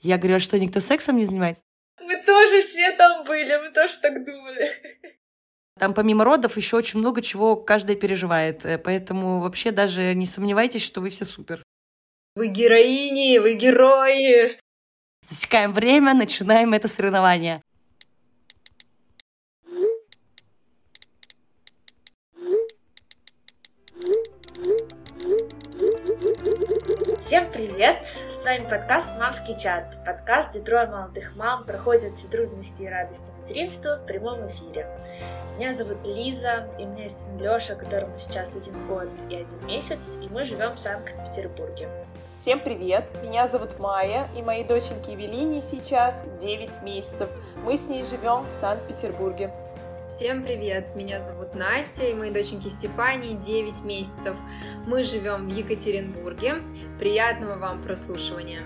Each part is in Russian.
Я говорю, а что, никто сексом не занимается? Мы тоже все там были, мы тоже так думали. Там помимо родов еще очень много чего каждый переживает. Э, поэтому вообще даже не сомневайтесь, что вы все супер. Вы героини, вы герои. Засекаем время, начинаем это соревнование. Всем привет! С вами подкаст «Мамский чат». Подкаст, где трое молодых мам проходят все трудности и радости материнства в прямом эфире. Меня зовут Лиза, и у меня есть сын Леша, которому сейчас один год и один месяц, и мы живем в Санкт-Петербурге. Всем привет! Меня зовут Майя, и моей доченьке Евелине сейчас 9 месяцев. Мы с ней живем в Санкт-Петербурге. Всем привет! Меня зовут Настя, и моей доченьке Стефании 9 месяцев. Мы живем в Екатеринбурге. Приятного вам прослушивания!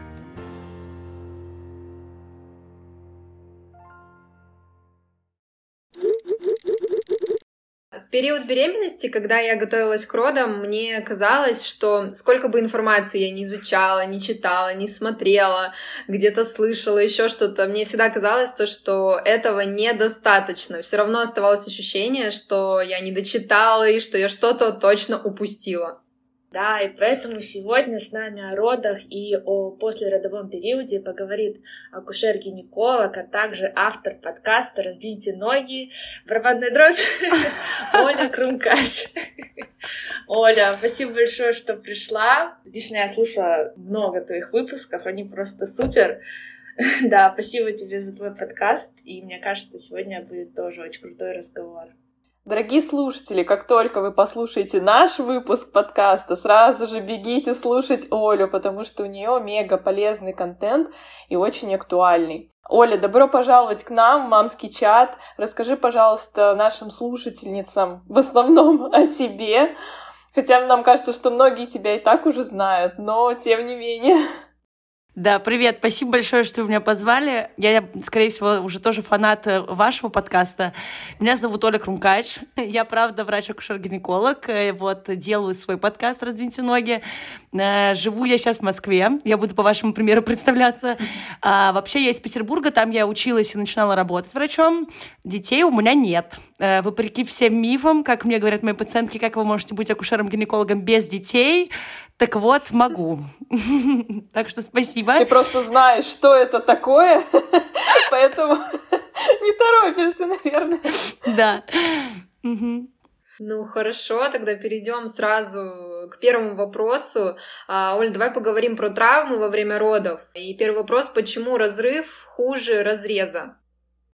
Период беременности, когда я готовилась к родам, мне казалось, что сколько бы информации я не изучала, не читала, не смотрела, где-то слышала, еще что-то, мне всегда казалось то, что этого недостаточно. Все равно оставалось ощущение, что я не дочитала и что я что-то точно упустила. Да, и поэтому сегодня с нами о родах и о послеродовом периоде поговорит акушер-гинеколог, а также автор подкаста «Раздвиньте ноги», барабанная дробь Оля Крумкач. Оля, спасибо большое, что пришла. Лично я слушала много твоих выпусков, они просто супер. Да, спасибо тебе за твой подкаст, и мне кажется, сегодня будет тоже очень крутой разговор. Дорогие слушатели, как только вы послушаете наш выпуск подкаста, сразу же бегите слушать Олю, потому что у нее мега полезный контент и очень актуальный. Оля, добро пожаловать к нам в мамский чат. Расскажи, пожалуйста, нашим слушательницам в основном о себе. Хотя нам кажется, что многие тебя и так уже знают, но тем не менее. Да, привет, спасибо большое, что вы меня позвали. Я, скорее всего, уже тоже фанат э, вашего подкаста. Меня зовут Оля Крумкач. Я, правда, врач-акушер-гинеколог. Э, вот, делаю свой подкаст «Раздвиньте ноги». Э, живу я сейчас в Москве. Я буду по вашему примеру представляться. А, вообще, я из Петербурга. Там я училась и начинала работать врачом. Детей у меня нет. Вопреки всем мифам, как мне говорят мои пациентки, как вы можете быть акушером-гинекологом без детей, так вот, могу. Так что спасибо. Ты просто знаешь, что это такое, поэтому не торопишься, наверное. Да. Ну хорошо, тогда перейдем сразу к первому вопросу. А, Оль, давай поговорим про травмы во время родов. И первый вопрос, почему разрыв хуже разреза?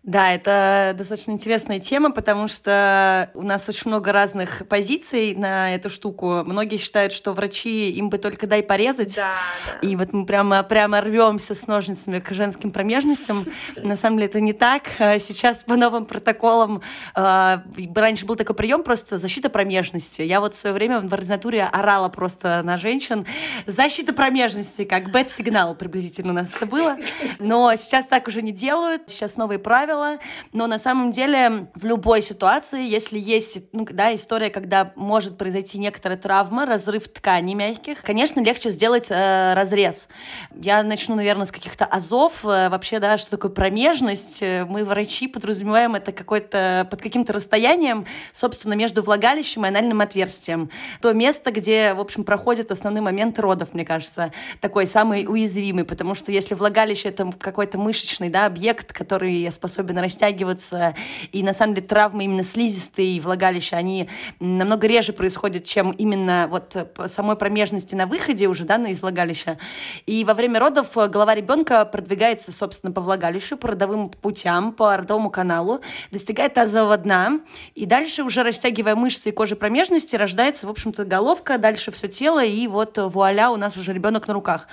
Да, это достаточно интересная тема, потому что у нас очень много разных позиций на эту штуку. Многие считают, что врачи им бы только дай порезать. Да, да. И вот мы прямо, прямо рвемся с ножницами к женским промежностям. На самом деле это не так. Сейчас по новым протоколам а, раньше был такой прием просто защита промежности. Я вот в свое время в ординатуре орала просто на женщин. Защита промежности, как бэт-сигнал приблизительно у нас это было. Но сейчас так уже не делают. Сейчас новые правила правило, но на самом деле в любой ситуации, если есть ну, да, история, когда может произойти некоторая травма, разрыв тканей мягких, конечно, легче сделать э, разрез. Я начну, наверное, с каких-то азов. Э, вообще, да, что такое промежность? Э, мы, врачи, подразумеваем это какой-то под каким-то расстоянием, собственно, между влагалищем и анальным отверстием. То место, где, в общем, проходит основной момент родов, мне кажется, такой самый уязвимый, потому что если влагалище — это какой-то мышечный да, объект, который способен особенно растягиваться. И на самом деле травмы именно слизистые и влагалища, они намного реже происходят, чем именно вот самой промежности на выходе уже, да, из влагалища. И во время родов голова ребенка продвигается, собственно, по влагалищу, по родовым путям, по родовому каналу, достигает тазового дна, и дальше уже растягивая мышцы и кожи промежности, рождается, в общем-то, головка, дальше все тело, и вот вуаля, у нас уже ребенок на руках.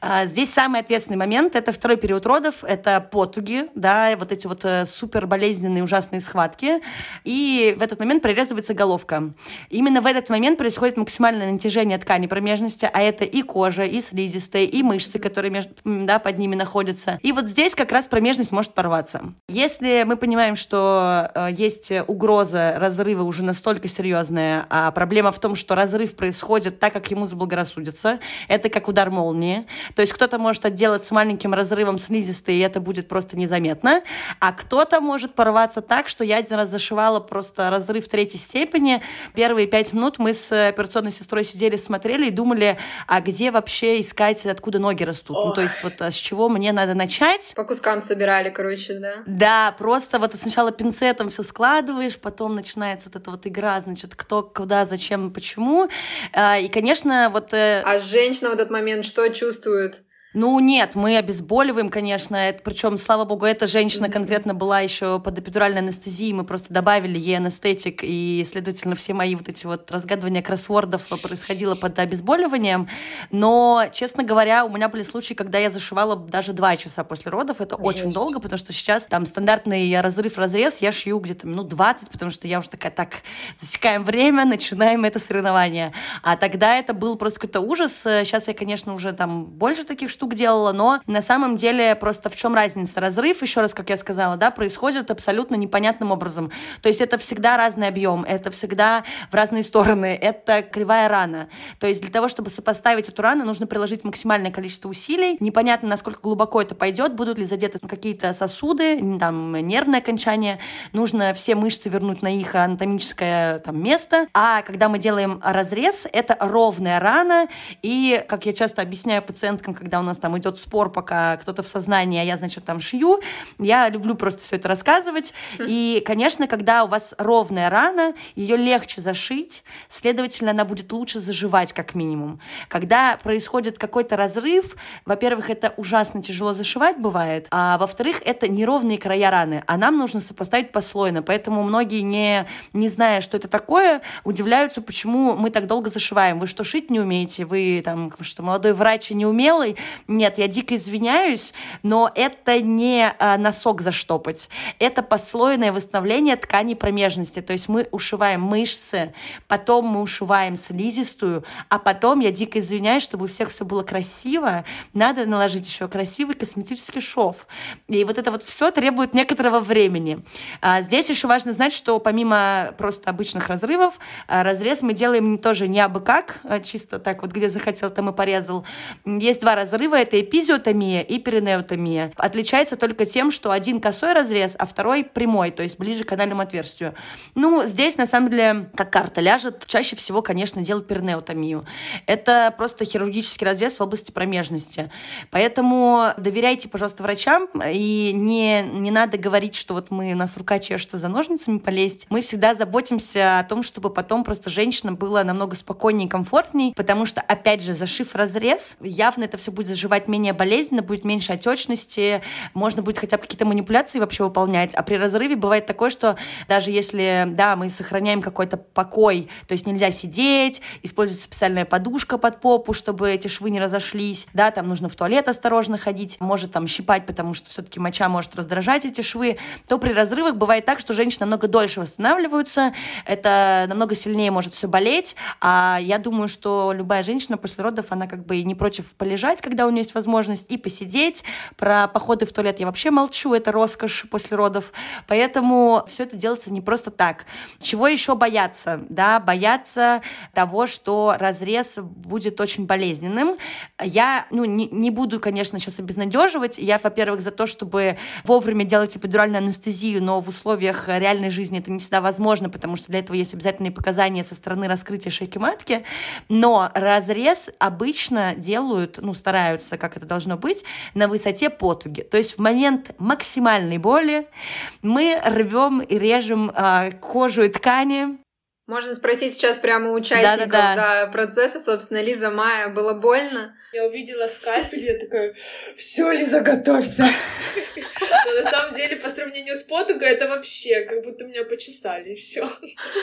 А, здесь самый ответственный момент — это второй период родов, это потуги, да, вот эти эти вот э, супер болезненные, ужасные схватки, и в этот момент прорезывается головка. Именно в этот момент происходит максимальное натяжение ткани промежности, а это и кожа, и слизистая, и мышцы, которые между, да, под ними находятся. И вот здесь как раз промежность может порваться. Если мы понимаем, что э, есть угроза разрыва уже настолько серьезная, а проблема в том, что разрыв происходит так, как ему заблагорассудится, это как удар молнии. То есть кто-то может отделаться маленьким разрывом слизистой, и это будет просто незаметно, а кто-то может порваться так, что я один раз зашивала просто разрыв третьей степени. Первые пять минут мы с операционной сестрой сидели, смотрели и думали, а где вообще искать, откуда ноги растут. Ох. Ну, то есть вот а с чего мне надо начать. По кускам собирали, короче, да? Да, просто вот сначала пинцетом все складываешь, потом начинается вот эта вот игра, значит, кто, куда, зачем, почему. А, и, конечно, вот... Э, а женщина в этот момент что чувствует? Ну нет, мы обезболиваем, конечно, это, причем, слава богу, эта женщина конкретно была еще под эпидуральной анестезией, мы просто добавили ей анестетик, и, следовательно, все мои вот эти вот разгадывания кроссвордов происходило под обезболиванием, но, честно говоря, у меня были случаи, когда я зашивала даже два часа после родов, это Жесть. очень долго, потому что сейчас там стандартный разрыв-разрез я шью где-то минут 20, потому что я уже такая, так, засекаем время, начинаем это соревнование, а тогда это был просто какой-то ужас, сейчас я, конечно, уже там больше таких штук штук делала, но на самом деле просто в чем разница? Разрыв, еще раз, как я сказала, да, происходит абсолютно непонятным образом. То есть это всегда разный объем, это всегда в разные стороны, это кривая рана. То есть для того, чтобы сопоставить эту рану, нужно приложить максимальное количество усилий. Непонятно, насколько глубоко это пойдет, будут ли задеты какие-то сосуды, там, нервное окончание. Нужно все мышцы вернуть на их анатомическое там, место. А когда мы делаем разрез, это ровная рана. И, как я часто объясняю пациенткам, когда у нас нас там идет спор, пока кто-то в сознании, а я, значит, там шью. Я люблю просто все это рассказывать. И, конечно, когда у вас ровная рана, ее легче зашить, следовательно, она будет лучше заживать, как минимум. Когда происходит какой-то разрыв, во-первых, это ужасно тяжело зашивать бывает, а во-вторых, это неровные края раны, а нам нужно сопоставить послойно. Поэтому многие, не, не зная, что это такое, удивляются, почему мы так долго зашиваем. Вы что, шить не умеете? Вы там, что молодой врач и неумелый? Нет, я дико извиняюсь, но это не а, носок заштопать. Это послойное восстановление ткани промежности. То есть мы ушиваем мышцы, потом мы ушиваем слизистую, а потом, я дико извиняюсь, чтобы у всех все было красиво, надо наложить еще красивый косметический шов. И вот это вот все требует некоторого времени. А, здесь еще важно знать, что помимо просто обычных разрывов, а, разрез мы делаем тоже не абы как, а чисто так вот, где захотел, там и порезал. Есть два разрыва, разрыва это эпизиотомия и перинеотомия. Отличается только тем, что один косой разрез, а второй прямой, то есть ближе к анальному отверстию. Ну, здесь, на самом деле, как карта ляжет, чаще всего, конечно, делают перинеотомию. Это просто хирургический разрез в области промежности. Поэтому доверяйте, пожалуйста, врачам, и не, не надо говорить, что вот мы, у нас рука чешется за ножницами полезть. Мы всегда заботимся о том, чтобы потом просто женщина была намного спокойнее и комфортнее, потому что, опять же, зашив разрез, явно это все будет заживать менее болезненно, будет меньше отечности, можно будет хотя бы какие-то манипуляции вообще выполнять. А при разрыве бывает такое, что даже если, да, мы сохраняем какой-то покой, то есть нельзя сидеть, используется специальная подушка под попу, чтобы эти швы не разошлись, да, там нужно в туалет осторожно ходить, может там щипать, потому что все-таки моча может раздражать эти швы, то при разрывах бывает так, что женщины намного дольше восстанавливаются, это намного сильнее может все болеть, а я думаю, что любая женщина после родов, она как бы не против полежать, когда у нее есть возможность и посидеть. Про походы в туалет я вообще молчу, это роскошь после родов. Поэтому все это делается не просто так. Чего еще бояться? Да, бояться того, что разрез будет очень болезненным. Я ну, не, не буду, конечно, сейчас обезнадеживать. Я, во-первых, за то, чтобы вовремя делать эпидуральную анестезию, но в условиях реальной жизни это не всегда возможно, потому что для этого есть обязательные показания со стороны раскрытия шейки матки. Но разрез обычно делают, ну, стараются находится, как это должно быть, на высоте потуги. То есть в момент максимальной боли мы рвем и режем э, кожу и ткани, можно спросить сейчас прямо у участников да, да, да. Да, процесса, собственно, Лиза Майя, было больно? Я увидела скальпель, я такая, все, Лиза, готовься. Но на самом деле, по сравнению с потугой, это вообще как будто меня почесали, и все.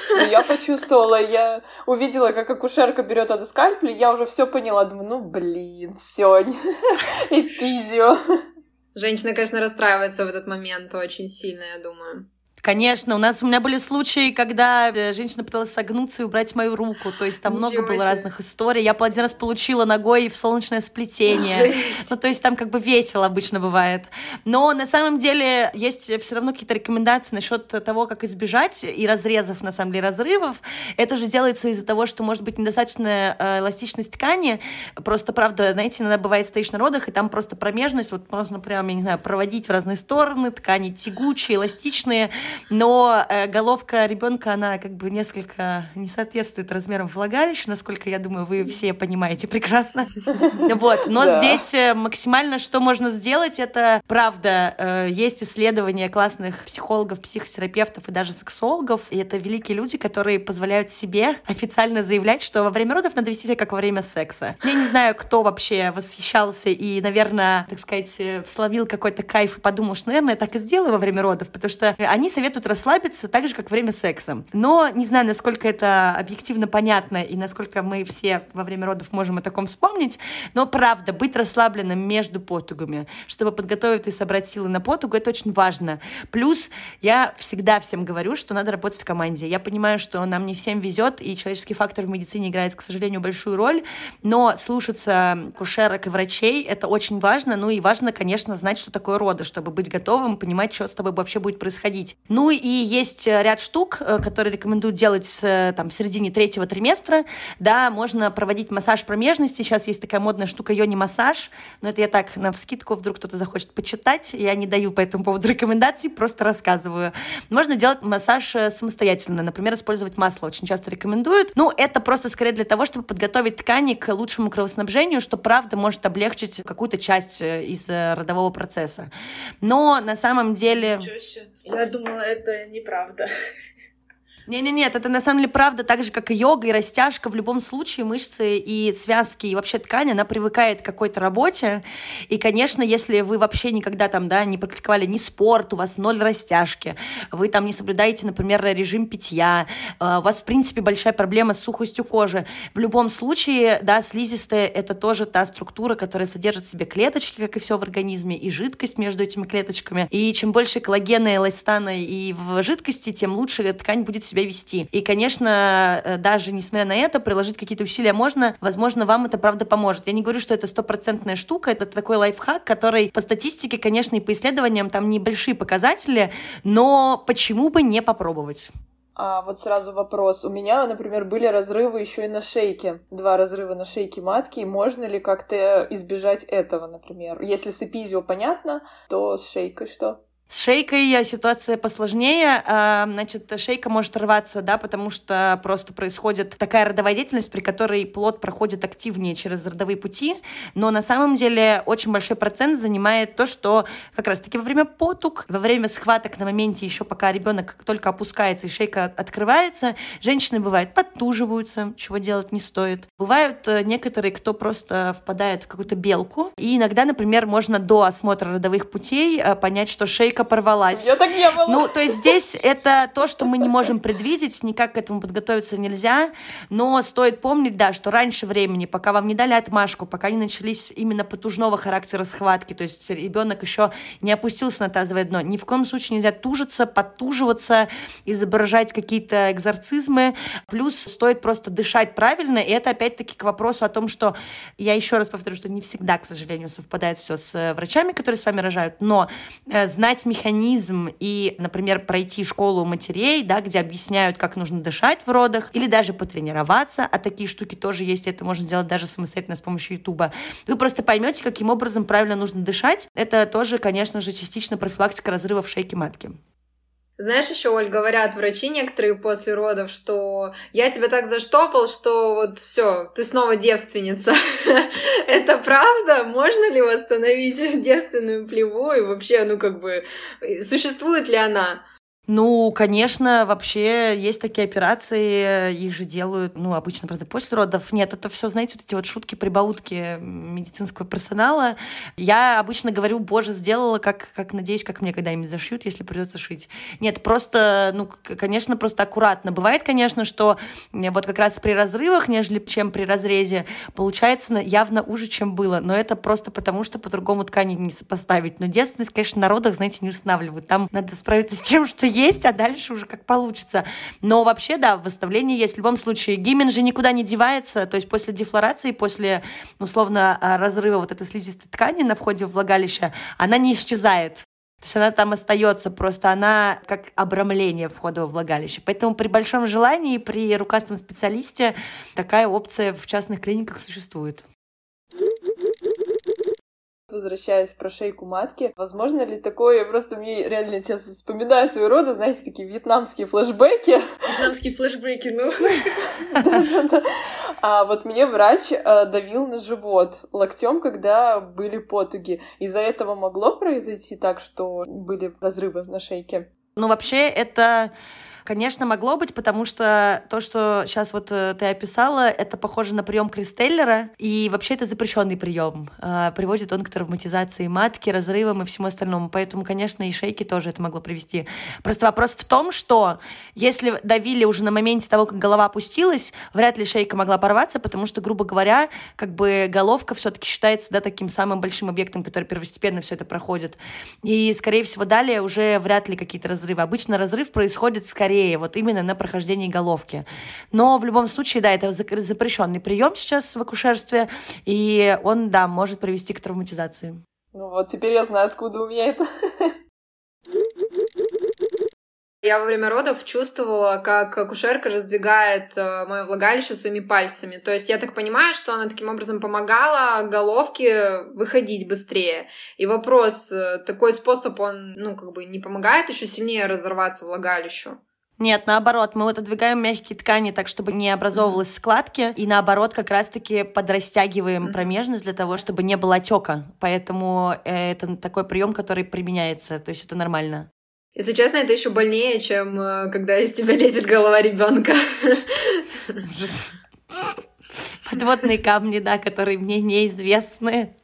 Ну, я почувствовала, я увидела, как акушерка берет этот скальпель, я уже все поняла, думаю, ну блин, все, эпизио. Женщина, конечно, расстраивается в этот момент очень сильно, я думаю. Конечно, у нас у меня были случаи, когда э, женщина пыталась согнуться и убрать мою руку. То есть там Ничего много было себе. разных историй. Я один раз получила ногой в солнечное сплетение. Жесть. Ну, то есть там как бы весело обычно бывает. Но на самом деле есть все равно какие-то рекомендации насчет того, как избежать и разрезов, на самом деле, разрывов. Это же делается из-за того, что может быть недостаточная э, эластичность ткани. Просто, правда, знаете, иногда бывает стоишь на родах, и там просто промежность, вот можно прям, я не знаю, проводить в разные стороны, ткани тягучие, эластичные, но э, головка ребенка, она как бы несколько не соответствует размерам влагалища, насколько я думаю, вы все понимаете прекрасно. Вот, но здесь э, максимально, что можно сделать, это правда, э, есть исследования классных психологов, психотерапевтов и даже сексологов, и это великие люди, которые позволяют себе официально заявлять, что во время родов надо вести себя как во время секса. Я не знаю, кто вообще восхищался и, наверное, так сказать, словил какой-то кайф и подумал, что, наверное, я так и сделаю во время родов, потому что они советуют расслабиться так же, как во время секса. Но не знаю, насколько это объективно понятно и насколько мы все во время родов можем о таком вспомнить, но правда, быть расслабленным между потугами, чтобы подготовить и собрать силы на потугу, это очень важно. Плюс я всегда всем говорю, что надо работать в команде. Я понимаю, что нам не всем везет, и человеческий фактор в медицине играет, к сожалению, большую роль, но слушаться кушерок и врачей — это очень важно, ну и важно, конечно, знать, что такое роды, чтобы быть готовым, понимать, что с тобой вообще будет происходить. Ну и есть э, ряд штук, э, которые рекомендую делать э, там, в середине третьего триместра. Да, можно проводить массаж промежности. Сейчас есть такая модная штука йони-массаж. Но это я так на вскидку, вдруг кто-то захочет почитать. Я не даю по этому поводу рекомендаций, просто рассказываю. Можно делать массаж самостоятельно. Например, использовать масло очень часто рекомендуют. Ну, это просто скорее для того, чтобы подготовить ткани к лучшему кровоснабжению, что правда может облегчить какую-то часть из родового процесса. Но на самом деле... Я думала, это неправда. Не-не-нет, это на самом деле правда, так же, как и йога и растяжка. В любом случае мышцы и связки, и вообще ткань, она привыкает к какой-то работе. И, конечно, если вы вообще никогда там, да, не практиковали ни спорт, у вас ноль растяжки, вы там не соблюдаете, например, режим питья, э, у вас, в принципе, большая проблема с сухостью кожи. В любом случае, да, слизистая — это тоже та структура, которая содержит в себе клеточки, как и все в организме, и жидкость между этими клеточками. И чем больше коллагена, эластана и в жидкости, тем лучше ткань будет себя себя вести. И, конечно, э, даже несмотря на это, приложить какие-то усилия можно. Возможно, вам это правда поможет. Я не говорю, что это стопроцентная штука, это такой лайфхак, который по статистике, конечно, и по исследованиям там небольшие показатели, но почему бы не попробовать? А вот сразу вопрос. У меня, например, были разрывы еще и на шейке. Два разрыва на шейке матки. Можно ли как-то избежать этого, например? Если с эпизио понятно, то с шейкой что? С шейкой ситуация посложнее. А, значит, шейка может рваться, да, потому что просто происходит такая родовая деятельность, при которой плод проходит активнее через родовые пути. Но на самом деле очень большой процент занимает то, что как раз-таки во время потуг, во время схваток на моменте еще пока ребенок только опускается и шейка открывается, женщины бывают подтуживаются, чего делать не стоит. Бывают э, некоторые, кто просто впадает в какую-то белку. И иногда, например, можно до осмотра родовых путей э, понять, что шейка только порвалась. Я так не было. Ну, то есть здесь это то, что мы не можем предвидеть, никак к этому подготовиться нельзя, но стоит помнить, да, что раньше времени, пока вам не дали отмашку, пока не начались именно потужного характера схватки, то есть ребенок еще не опустился на тазовое дно, ни в коем случае нельзя тужиться, подтуживаться, изображать какие-то экзорцизмы, плюс стоит просто дышать правильно, и это опять-таки к вопросу о том, что я еще раз повторю, что не всегда, к сожалению, совпадает все с врачами, которые с вами рожают, но э, знать механизм и, например, пройти школу матерей, да, где объясняют, как нужно дышать в родах, или даже потренироваться, а такие штуки тоже есть, это можно сделать даже самостоятельно с помощью Ютуба, вы просто поймете, каким образом правильно нужно дышать. Это тоже, конечно же, частично профилактика разрывов шейки матки. Знаешь, еще, Оль, говорят врачи некоторые после родов, что я тебя так заштопал, что вот все, ты снова девственница. Это правда? Можно ли восстановить девственную плеву? И вообще, ну как бы, существует ли она? Ну, конечно, вообще есть такие операции, их же делают, ну, обычно, правда, после родов. Нет, это все, знаете, вот эти вот шутки, прибаутки медицинского персонала. Я обычно говорю, боже, сделала, как, как надеюсь, как мне когда-нибудь зашьют, если придется шить. Нет, просто, ну, конечно, просто аккуратно. Бывает, конечно, что вот как раз при разрывах, нежели чем при разрезе, получается явно уже, чем было. Но это просто потому, что по-другому ткани не сопоставить. Но девственность, конечно, на родах, знаете, не устанавливают. Там надо справиться с тем, что есть, а дальше уже как получится. Но вообще, да, восставление есть. В любом случае, гимен же никуда не девается. То есть после дефлорации, после, условно, а, разрыва вот этой слизистой ткани на входе в влагалище, она не исчезает. То есть она там остается, просто она как обрамление входа во влагалище. Поэтому при большом желании, при рукастом специалисте такая опция в частных клиниках существует. Возвращаясь про шейку матки, возможно ли такое, просто мне реально сейчас вспоминаю своего рода, знаете, такие вьетнамские флешбеки. Вьетнамские флешбеки, ну. А вот мне врач э, давил на живот локтем, когда были потуги. Из-за этого могло произойти так, что были разрывы на шейке? Ну, вообще, это Конечно, могло быть, потому что то, что сейчас вот э, ты описала, это похоже на прием Кристеллера, и вообще это запрещенный прием. А, приводит он к травматизации матки, разрывам и всему остальному. Поэтому, конечно, и шейки тоже это могло привести. Просто вопрос в том, что если давили уже на моменте того, как голова опустилась, вряд ли шейка могла порваться, потому что, грубо говоря, как бы головка все-таки считается да, таким самым большим объектом, который первостепенно все это проходит. И, скорее всего, далее уже вряд ли какие-то разрывы. Обычно разрыв происходит скорее скорее вот именно на прохождении головки. Но в любом случае, да, это запрещенный прием сейчас в акушерстве, и он, да, может привести к травматизации. Ну вот, теперь я знаю, откуда у меня это. Я во время родов чувствовала, как акушерка раздвигает э, мое влагалище своими пальцами. То есть я так понимаю, что она таким образом помогала головке выходить быстрее. И вопрос, э, такой способ, он, ну, как бы не помогает еще сильнее разорваться влагалищу? Нет, наоборот, мы вот отодвигаем мягкие ткани так, чтобы не образовывалась складки, и наоборот, как раз-таки подрастягиваем промежность для того, чтобы не было отека. Поэтому э, это такой прием, который применяется, то есть это нормально. Если честно, это еще больнее, чем э, когда из тебя лезет голова ребенка. Подводные камни, да, которые мне неизвестны.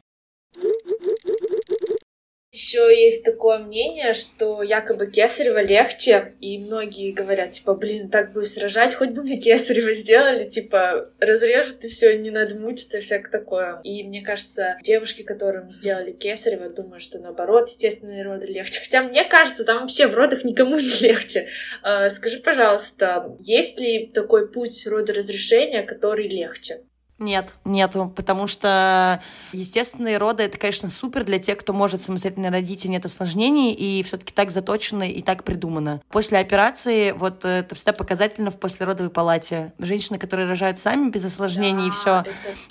Еще есть такое мнение, что якобы кесарево легче, и многие говорят, типа, блин, так будешь рожать, хоть бы мне кесарево сделали, типа, разрежут и все, не надо мучиться, всякое такое. И мне кажется, девушки, которым сделали кесарево, думают, что наоборот, естественные роды легче. Хотя мне кажется, там вообще в родах никому не легче. А, скажи, пожалуйста, есть ли такой путь родоразрешения, который легче? Нет, нету, потому что естественные роды это, конечно, супер для тех, кто может самостоятельно родить и нет осложнений, и все-таки так заточено и так придумано. После операции вот это всегда показательно в послеродовой палате. Женщины, которые рожают сами без осложнений да, и все,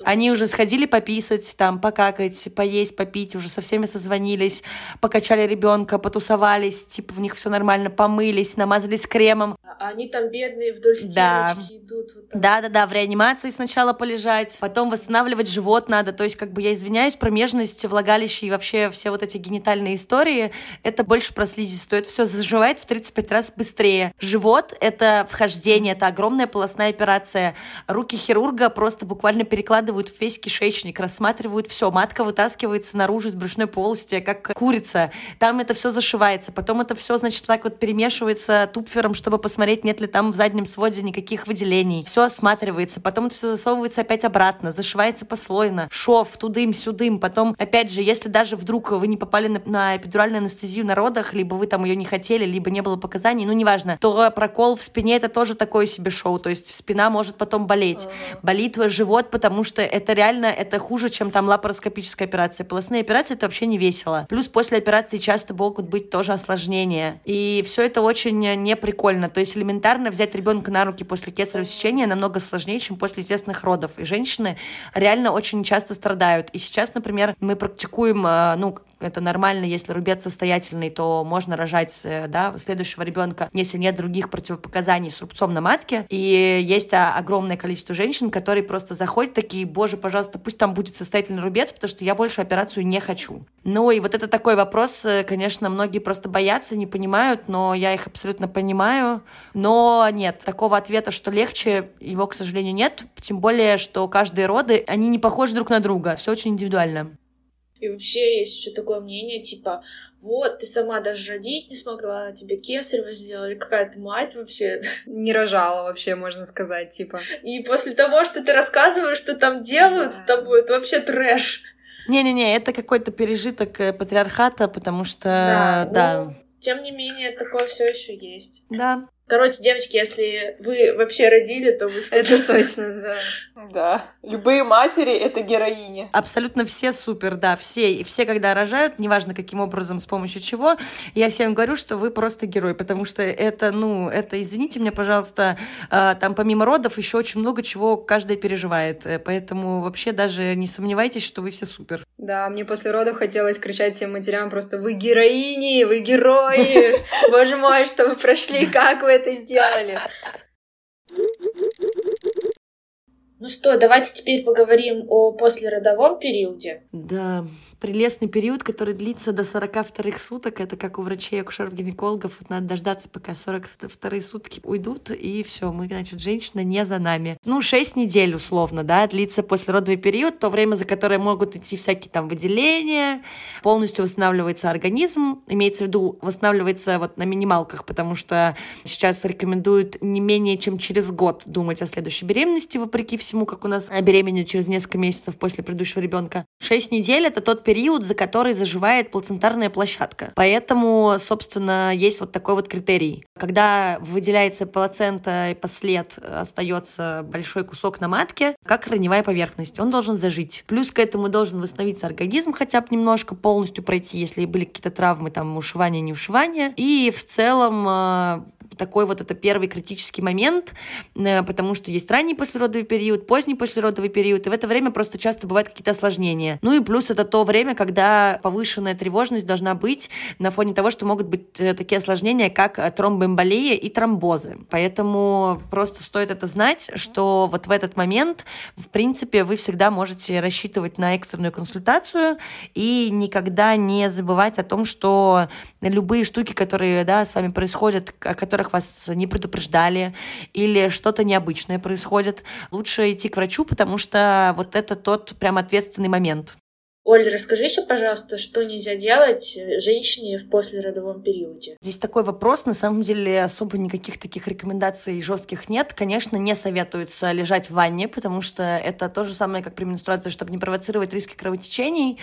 они уже сходили пописать, там, покакать, поесть, попить, уже со всеми созвонились, покачали ребенка, потусовались, типа в них все нормально, помылись, намазались кремом. А они там бедные вдоль стеночки да. идут. Вот да, да, да, в реанимации сначала полежали лежать, потом восстанавливать живот надо. То есть, как бы я извиняюсь, промежность, влагалище и вообще все вот эти генитальные истории, это больше про слизистую. Это все заживает в 35 раз быстрее. Живот — это вхождение, это огромная полостная операция. Руки хирурга просто буквально перекладывают весь кишечник, рассматривают все. Матка вытаскивается наружу из брюшной полости, как курица. Там это все зашивается. Потом это все, значит, так вот перемешивается тупфером, чтобы посмотреть, нет ли там в заднем своде никаких выделений. Все осматривается. Потом это все засовывается опять обратно, зашивается послойно, шов, тудым-сюдым. Потом, опять же, если даже вдруг вы не попали на, на эпидуральную анестезию на родах, либо вы там ее не хотели, либо не было показаний, ну, неважно, то прокол в спине это тоже такое себе шоу. То есть спина может потом болеть. Болит твой живот, потому что это реально, это хуже, чем там лапароскопическая операция. Полостные операции это вообще не весело. Плюс после операции часто могут быть тоже осложнения. И все это очень неприкольно. То есть элементарно взять ребенка на руки после кесарево сечения намного сложнее, чем после естественных родов. И женщины реально очень часто страдают. И сейчас, например, мы практикуем, э, ну, это нормально, если рубец состоятельный, то можно рожать э, да, следующего ребенка, если нет других противопоказаний с рубцом на матке. И есть а, огромное количество женщин, которые просто заходят такие, боже, пожалуйста, пусть там будет состоятельный рубец, потому что я больше операцию не хочу. Ну и вот это такой вопрос, э, конечно, многие просто боятся, не понимают, но я их абсолютно понимаю. Но нет, такого ответа, что легче, его, к сожалению, нет. Тем более, что каждые роды, они не похожи друг на друга. Все очень индивидуально. И вообще есть еще такое мнение, типа, вот, ты сама даже родить не смогла, тебе кесарево сделали, какая то мать вообще. Не рожала вообще, можно сказать, типа. И после того, что ты рассказываешь, что там делают да. с тобой, это вообще трэш. Не-не-не, это какой-то пережиток э, патриархата, потому что, да, да. Ну, тем не менее, такое все еще есть. Да. Короче, девочки, если вы вообще родили, то вы супер. Это точно, да. Да. Любые матери — это героини. Абсолютно все супер, да, все. И все, когда рожают, неважно каким образом, с помощью чего, я всем говорю, что вы просто герой, потому что это, ну, это, извините меня, пожалуйста, а, там помимо родов еще очень много чего каждая переживает. Э, поэтому вообще даже не сомневайтесь, что вы все супер. Да, мне после родов хотелось кричать всем матерям просто «Вы героини! Вы герои! Боже мой, что вы прошли! Как вы это сделали. Ну что, давайте теперь поговорим о послеродовом периоде. Да, прелестный период, который длится до 42 суток. Это как у врачей, акушеров-гинекологов. Вот надо дождаться, пока 42 сутки уйдут, и все, мы, значит, женщина не за нами. Ну, 6 недель, условно, да, длится послеродовый период, то время, за которое могут идти всякие там выделения, полностью восстанавливается организм, имеется в виду, восстанавливается вот на минималках, потому что сейчас рекомендуют не менее чем через год думать о следующей беременности, вопреки всему, как у нас беременеют через несколько месяцев после предыдущего ребенка. 6 недель — это тот период, за который заживает плацентарная площадка. Поэтому, собственно, есть вот такой вот критерий. Когда выделяется плацента и послед остается большой кусок на матке, как раневая поверхность, он должен зажить. Плюс к этому должен восстановиться организм хотя бы немножко, полностью пройти, если были какие-то травмы, там, ушивания, не ушивания. И в целом э, такой вот это первый критический момент, э, потому что есть ранний послеродовый период, поздний послеродовый период, и в это время просто часто бывают какие-то осложнения. Ну и плюс это то время, когда повышенная тревожность должна быть на фоне того, что могут быть э, такие осложнения, как э, тромбоэмболия и тромбозы. Поэтому просто стоит это знать, что вот в этот момент, в принципе, вы всегда можете рассчитывать на экстренную консультацию и никогда не забывать о том, что любые штуки, которые да, с вами происходят, о которых вас не предупреждали, или что-то необычное происходит, лучше идти к врачу, потому что вот это тот прям ответственный момент. Оля, расскажи еще, пожалуйста, что нельзя делать женщине в послеродовом периоде? Здесь такой вопрос. На самом деле особо никаких таких рекомендаций жестких нет. Конечно, не советуется лежать в ванне, потому что это то же самое, как при менструации, чтобы не провоцировать риски кровотечений. Mm.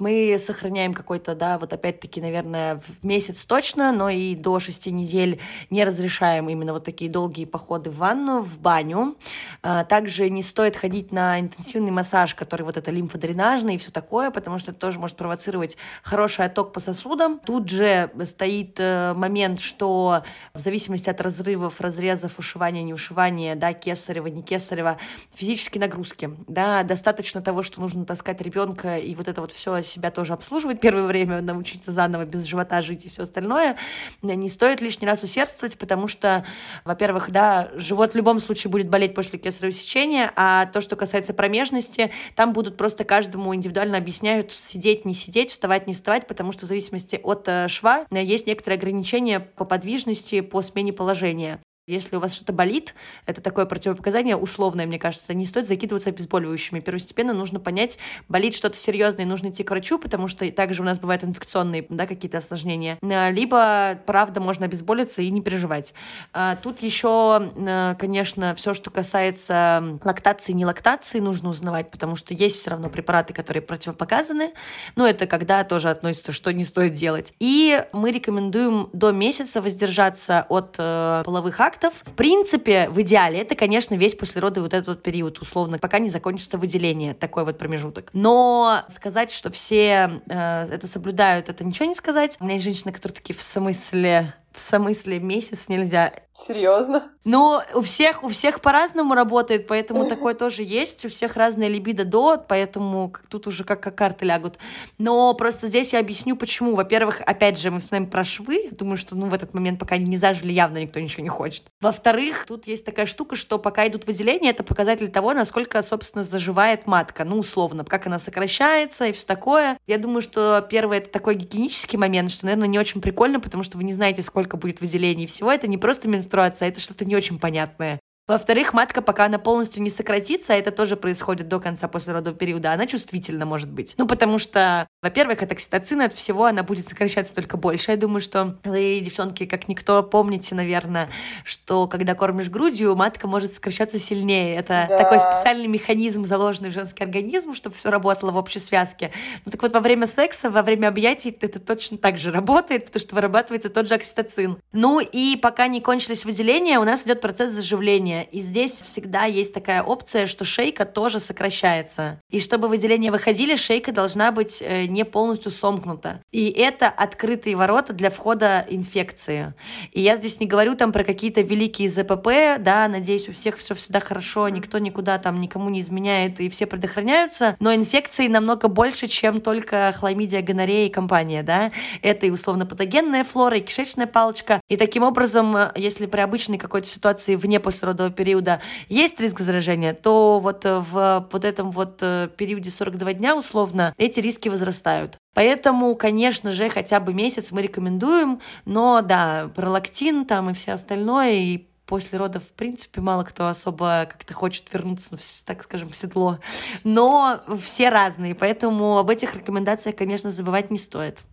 Мы сохраняем какой-то, да, вот опять-таки, наверное, в месяц точно, но и до шести недель не разрешаем именно вот такие долгие походы в ванну, в баню. А, также не стоит ходить на интенсивный массаж, который вот это лимфодренажный и все такое, такое, потому что это тоже может провоцировать хороший отток по сосудам. Тут же стоит э, момент, что в зависимости от разрывов, разрезов, ушивания, не ушивания, да, кесарева, не кесарева, физические нагрузки, да, достаточно того, что нужно таскать ребенка и вот это вот все себя тоже обслуживать первое время, научиться заново без живота жить и все остальное, не стоит лишний раз усердствовать, потому что, во-первых, да, живот в любом случае будет болеть после кесарево сечения, а то, что касается промежности, там будут просто каждому индивидуально объяснять объясняют сидеть, не сидеть, вставать, не вставать, потому что в зависимости от э, шва э, есть некоторые ограничения по подвижности, по смене положения. Если у вас что-то болит, это такое противопоказание условное, мне кажется, не стоит закидываться обезболивающими. Первостепенно нужно понять, болит что-то серьезное, нужно идти к врачу, потому что также у нас бывают инфекционные да, какие-то осложнения. А, либо, правда, можно обезболиться и не переживать. А, тут еще, а, конечно, все, что касается лактации, не лактации, нужно узнавать, потому что есть все равно препараты, которые противопоказаны. Но это когда тоже относится, что не стоит делать. И мы рекомендуем до месяца воздержаться от э, половых актов, контактов. В принципе, в идеале это, конечно, весь послеродовый вот этот вот период, условно, пока не закончится выделение, такой вот промежуток. Но сказать, что все э, это соблюдают, это ничего не сказать. У меня есть женщины, которые такие, в смысле, в смысле месяц нельзя. Серьезно? Ну, у всех, у всех по-разному работает, поэтому такое тоже есть. У всех разная либидо до, поэтому тут уже как, как карты лягут. Но просто здесь я объясню, почему. Во-первых, опять же, мы с вами про швы. Думаю, что ну, в этот момент, пока не зажили, явно никто ничего не хочет. Во-вторых, тут есть такая штука, что пока идут выделения, это показатель того, насколько, собственно, заживает матка. Ну, условно, как она сокращается и все такое. Я думаю, что первое это такой гигиенический момент, что, наверное, не очень прикольно, потому что вы не знаете, сколько будет выделений всего. Это не просто менструация, это что-то не очень понятное. Во-вторых, матка, пока она полностью не сократится, а это тоже происходит до конца послеродового периода, она чувствительна может быть. Ну, потому что, во-первых, от окситоцина, от всего она будет сокращаться только больше. Я думаю, что вы, девчонки, как никто, помните, наверное, что когда кормишь грудью, матка может сокращаться сильнее. Это да. такой специальный механизм, заложенный в женский организм, чтобы все работало в общей связке. Ну, так вот, во время секса, во время объятий это точно так же работает, потому что вырабатывается тот же окситоцин. Ну, и пока не кончились выделения, у нас идет процесс заживления выделения. И здесь всегда есть такая опция, что шейка тоже сокращается. И чтобы выделения выходили, шейка должна быть э, не полностью сомкнута. И это открытые ворота для входа инфекции. И я здесь не говорю там про какие-то великие ЗПП, да, надеюсь, у всех все всегда хорошо, никто никуда там никому не изменяет, и все предохраняются, но инфекции намного больше, чем только хламидия, гонорея и компания, да. Это и условно-патогенная флора, и кишечная палочка. И таким образом, э, если при обычной какой-то ситуации вне послеродового этого периода есть риск заражения, то вот в вот этом вот э, периоде 42 дня условно эти риски возрастают. Поэтому, конечно же, хотя бы месяц мы рекомендуем, но да, пролактин там и все остальное, и после родов, в принципе, мало кто особо как-то хочет вернуться, так скажем, в седло. Но все разные, поэтому об этих рекомендациях, конечно, забывать не стоит.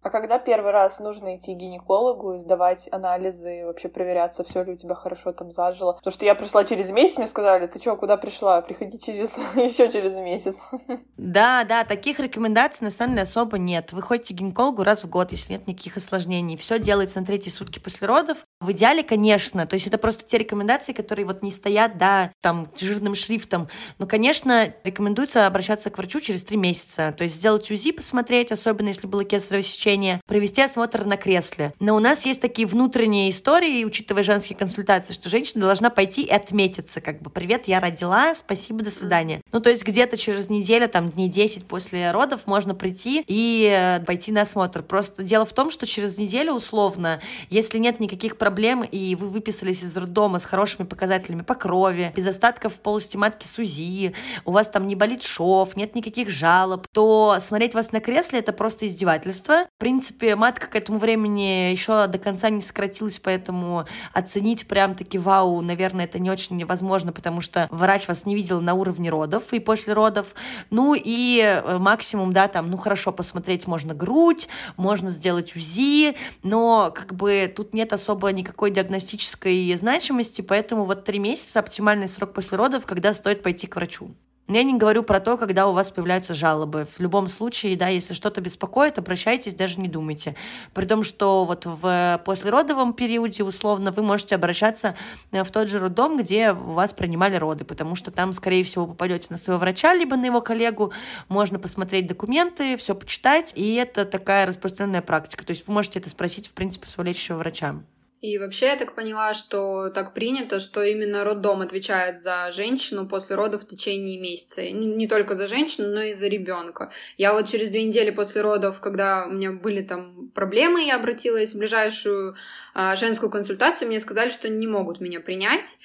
А когда первый раз нужно идти к гинекологу, сдавать анализы, вообще проверяться, все ли у тебя хорошо там зажило? Потому что я пришла через месяц, мне сказали, ты что, куда пришла? Приходи через еще через месяц. Да, да, таких рекомендаций на самом деле особо нет. Вы ходите к гинекологу раз в год, если нет никаких осложнений. Все делается на третьи сутки после родов. В идеале, конечно, то есть это просто те рекомендации, которые вот не стоят, да, там, жирным шрифтом. Но, конечно, рекомендуется обращаться к врачу через три месяца. То есть сделать УЗИ, посмотреть, особенно если было кесарево сечение, провести осмотр на кресле. Но у нас есть такие внутренние истории, учитывая женские консультации, что женщина должна пойти и отметиться, как бы, привет, я родила, спасибо, до свидания. Ну, то есть где-то через неделю, там, дней 10 после родов можно прийти и э, пойти на осмотр. Просто дело в том, что через неделю, условно, если нет никаких проблем проблем, и вы выписались из роддома с хорошими показателями по крови, без остатков в полости матки с УЗИ, у вас там не болит шов, нет никаких жалоб, то смотреть вас на кресле — это просто издевательство. В принципе, матка к этому времени еще до конца не сократилась, поэтому оценить прям-таки вау, наверное, это не очень невозможно, потому что врач вас не видел на уровне родов и после родов. Ну и э, максимум, да, там, ну хорошо, посмотреть можно грудь, можно сделать УЗИ, но как бы тут нет особо никакой диагностической значимости, поэтому вот три месяца оптимальный срок после родов, когда стоит пойти к врачу. Я не говорю про то, когда у вас появляются жалобы. В любом случае, да, если что-то беспокоит, обращайтесь, даже не думайте. При том, что вот в послеродовом периоде, условно, вы можете обращаться э, в тот же роддом, где у вас принимали роды, потому что там, скорее всего, попадете на своего врача, либо на его коллегу, можно посмотреть документы, все почитать, и это такая распространенная практика. То есть вы можете это спросить, в принципе, своего лечащего врача. И вообще я так поняла, что так принято, что именно роддом отвечает за женщину после родов в течение месяца. Не только за женщину, но и за ребенка. Я вот через две недели после родов, когда у меня были там проблемы, я обратилась в ближайшую а, женскую консультацию, мне сказали, что не могут меня принять.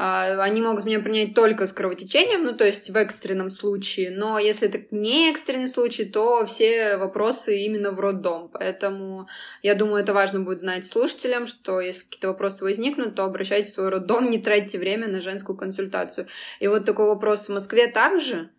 А, они могут меня принять только с кровотечением, ну, то есть в экстренном случае, но если это не экстренный случай, то все вопросы именно в роддом. Поэтому я думаю, это важно будет знать слушателям, что если какие-то вопросы возникнут, то обращайтесь в свой роддом, не тратьте время на женскую консультацию. И вот такой вопрос в Москве также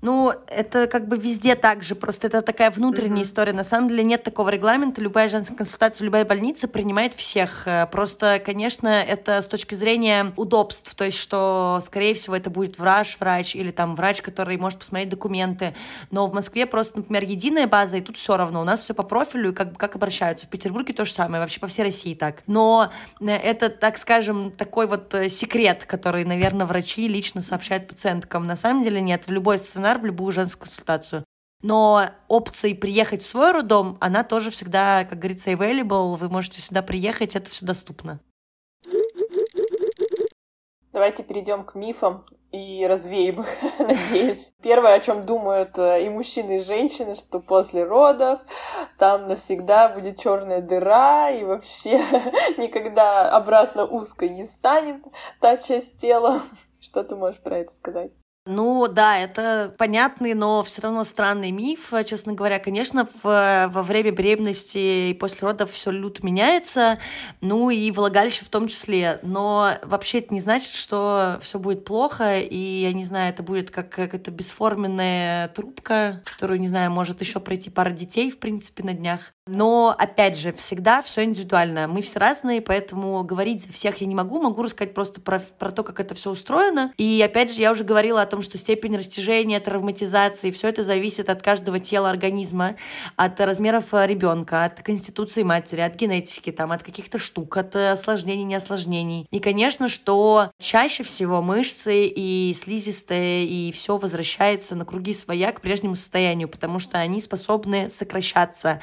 ну, это как бы везде так же, просто это такая внутренняя mm-hmm. история. На самом деле нет такого регламента. Любая женская консультация, любая больница принимает всех. Э, просто, конечно, это с точки зрения удобств, то есть, что, скорее всего, это будет врач-врач или там врач, который может посмотреть документы. Но в Москве просто, например, единая база, и тут все равно. У нас все по профилю, и как, как обращаются. В Петербурге то же самое, вообще по всей России так. Но э, это, так скажем, такой вот э, секрет, который, наверное, врачи лично сообщают пациенткам. На самом деле нет. В любой сценарий стационар, в любую женскую консультацию. Но опцией приехать в свой роддом, она тоже всегда, как говорится, available. Вы можете всегда приехать, это все доступно. Давайте перейдем к мифам и развеем их, надеюсь. Первое, о чем думают э, и мужчины, и женщины, что после родов там навсегда будет черная дыра, и вообще никогда обратно узкой не станет та часть тела. Что ты можешь про это сказать? Ну да, это понятный, но все равно странный миф, честно говоря. Конечно, в, во время беременности и после родов все люто меняется, ну и влагалище в том числе. Но вообще это не значит, что все будет плохо, и я не знаю, это будет как какая-то бесформенная трубка, которую, не знаю, может еще пройти пара детей, в принципе, на днях. Но, опять же, всегда все индивидуально. Мы все разные, поэтому говорить за всех я не могу. Могу рассказать просто про, про то, как это все устроено. И, опять же, я уже говорила о том, что степень растяжения, травматизации, все это зависит от каждого тела организма, от размеров э, ребенка, от конституции матери, от генетики, там, от каких-то штук, от осложнений, неосложнений. И, конечно, что чаще всего мышцы и слизистые, и все возвращается на круги своя к прежнему состоянию, потому что они способны сокращаться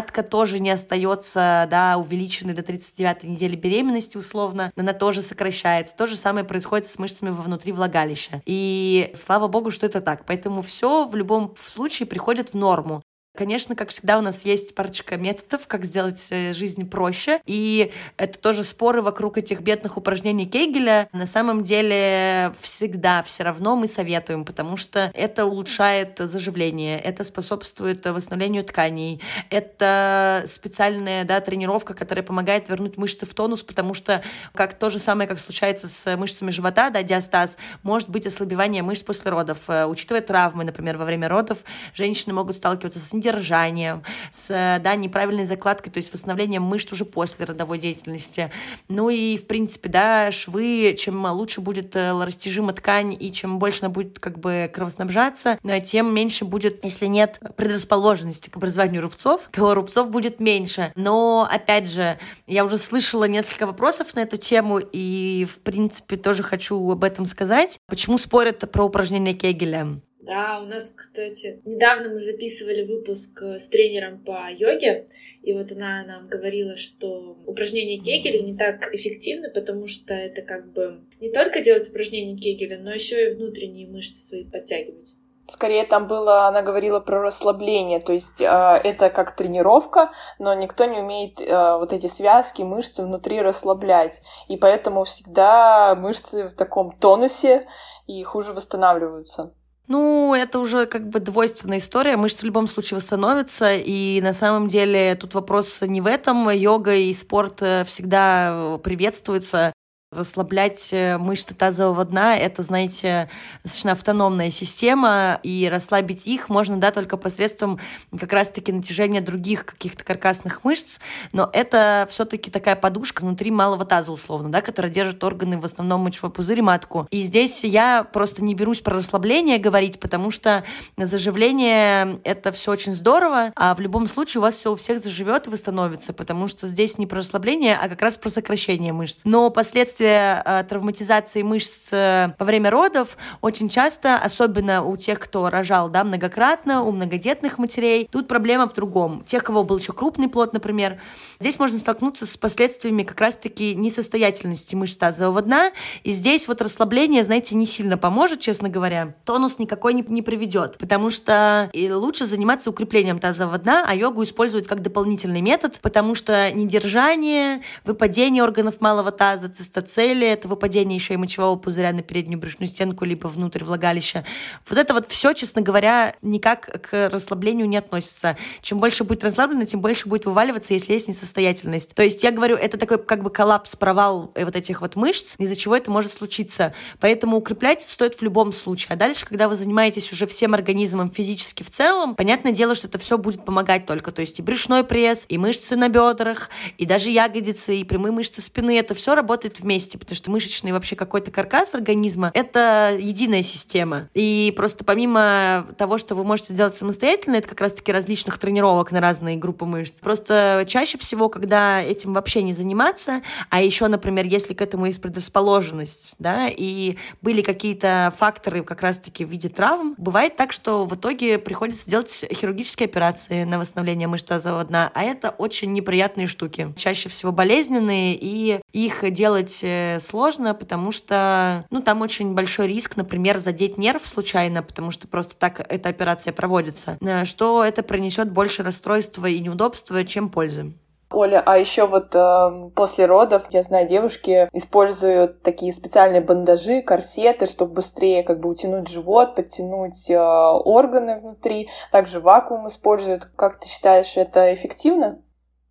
матка тоже не остается, да, увеличенной до 39 недели беременности условно, она тоже сокращается. То же самое происходит с мышцами вовнутри влагалища. И слава богу, что это так. Поэтому все в любом случае приходит в норму. Конечно, как всегда, у нас есть парочка методов, как сделать э, жизнь проще. И это тоже споры вокруг этих бедных упражнений Кейгеля. На самом деле всегда все равно мы советуем, потому что это улучшает заживление, это способствует восстановлению тканей, это специальная да, тренировка, которая помогает вернуть мышцы в тонус, потому что как то же самое, как случается с мышцами живота, да, диастаз, может быть ослабевание мышц после родов. Э, учитывая травмы, например, во время родов, женщины могут сталкиваться с недержанием, с да, неправильной закладкой, то есть восстановлением мышц уже после родовой деятельности. Ну и, в принципе, да, швы, чем лучше будет э, растяжима ткань и чем больше она будет как бы кровоснабжаться, э, тем меньше будет, если нет предрасположенности к образованию рубцов, то рубцов будет меньше. Но, опять же, я уже слышала несколько вопросов на эту тему и, в принципе, тоже хочу об этом сказать. Почему спорят про упражнения Кегеля? Да, у нас, кстати, недавно мы записывали выпуск э, с тренером по йоге, и вот она нам говорила, что упражнения Кегеля не так эффективны, потому что это как бы не только делать упражнения Кегеля, но еще и внутренние мышцы свои подтягивать. Скорее там было, она говорила про расслабление, то есть э, это как тренировка, но никто не умеет э, вот эти связки, мышцы внутри расслаблять, и поэтому всегда мышцы в таком тонусе и хуже восстанавливаются. Ну, это уже как бы двойственная история. Мышцы в любом случае восстановятся. И на самом деле тут вопрос не в этом. Йога и спорт э, всегда приветствуются. Расслаблять э, мышцы тазового дна — это, знаете, достаточно автономная система, и расслабить их можно, да, только посредством как раз-таки натяжения других каких-то каркасных мышц, но это все таки такая подушка внутри малого таза, условно, да, которая держит органы в основном мочевой пузырь и матку. И здесь я просто не берусь про расслабление говорить, потому что заживление — это все очень здорово, а в любом случае у вас все у всех заживет и восстановится, потому что здесь не про расслабление, а как раз про сокращение мышц. Но последствия после э, травматизации мышц э, во время родов очень часто, особенно у тех, кто рожал да, многократно, у многодетных матерей, тут проблема в другом. Тех, кого был еще крупный плод, например, здесь можно столкнуться с последствиями как раз-таки несостоятельности мышц тазового дна, и здесь вот расслабление, знаете, не сильно поможет, честно говоря. Тонус никакой не, не приведет, потому что и лучше заниматься укреплением тазового дна, а йогу использовать как дополнительный метод, потому что недержание, выпадение органов малого таза, цистат цели, это выпадение еще и мочевого пузыря на переднюю брюшную стенку, либо внутрь влагалища. Вот это вот все, честно говоря, никак к расслаблению не относится. Чем больше будет расслаблено, тем больше будет вываливаться, если есть несостоятельность. То есть я говорю, это такой как бы коллапс, провал вот этих вот мышц, из-за чего это может случиться. Поэтому укреплять стоит в любом случае. А дальше, когда вы занимаетесь уже всем организмом физически в целом, понятное дело, что это все будет помогать только. То есть и брюшной пресс, и мышцы на бедрах, и даже ягодицы, и прямые мышцы спины, это все работает вместе, потому что мышечный вообще какой-то каркас организма — это единая система. И просто помимо того, что вы можете сделать самостоятельно, это как раз-таки различных тренировок на разные группы мышц. Просто чаще всего, когда этим вообще не заниматься, а еще, например, если к этому есть предрасположенность, да, и были какие-то факторы как раз-таки в виде травм, бывает так, что в итоге приходится делать хирургические операции на восстановление мышц тазового дна, а это очень неприятные штуки. Чаще всего болезненные, и их делать деле сложно, потому что, ну, там очень большой риск, например, задеть нерв случайно, потому что просто так эта операция проводится, э, что это принесет больше расстройства и неудобства, чем пользы. Оля, а еще вот э, после родов, я знаю, девушки используют такие специальные бандажи, корсеты, чтобы быстрее как бы утянуть живот, подтянуть э, органы внутри. Также вакуум используют. Как ты считаешь, это эффективно?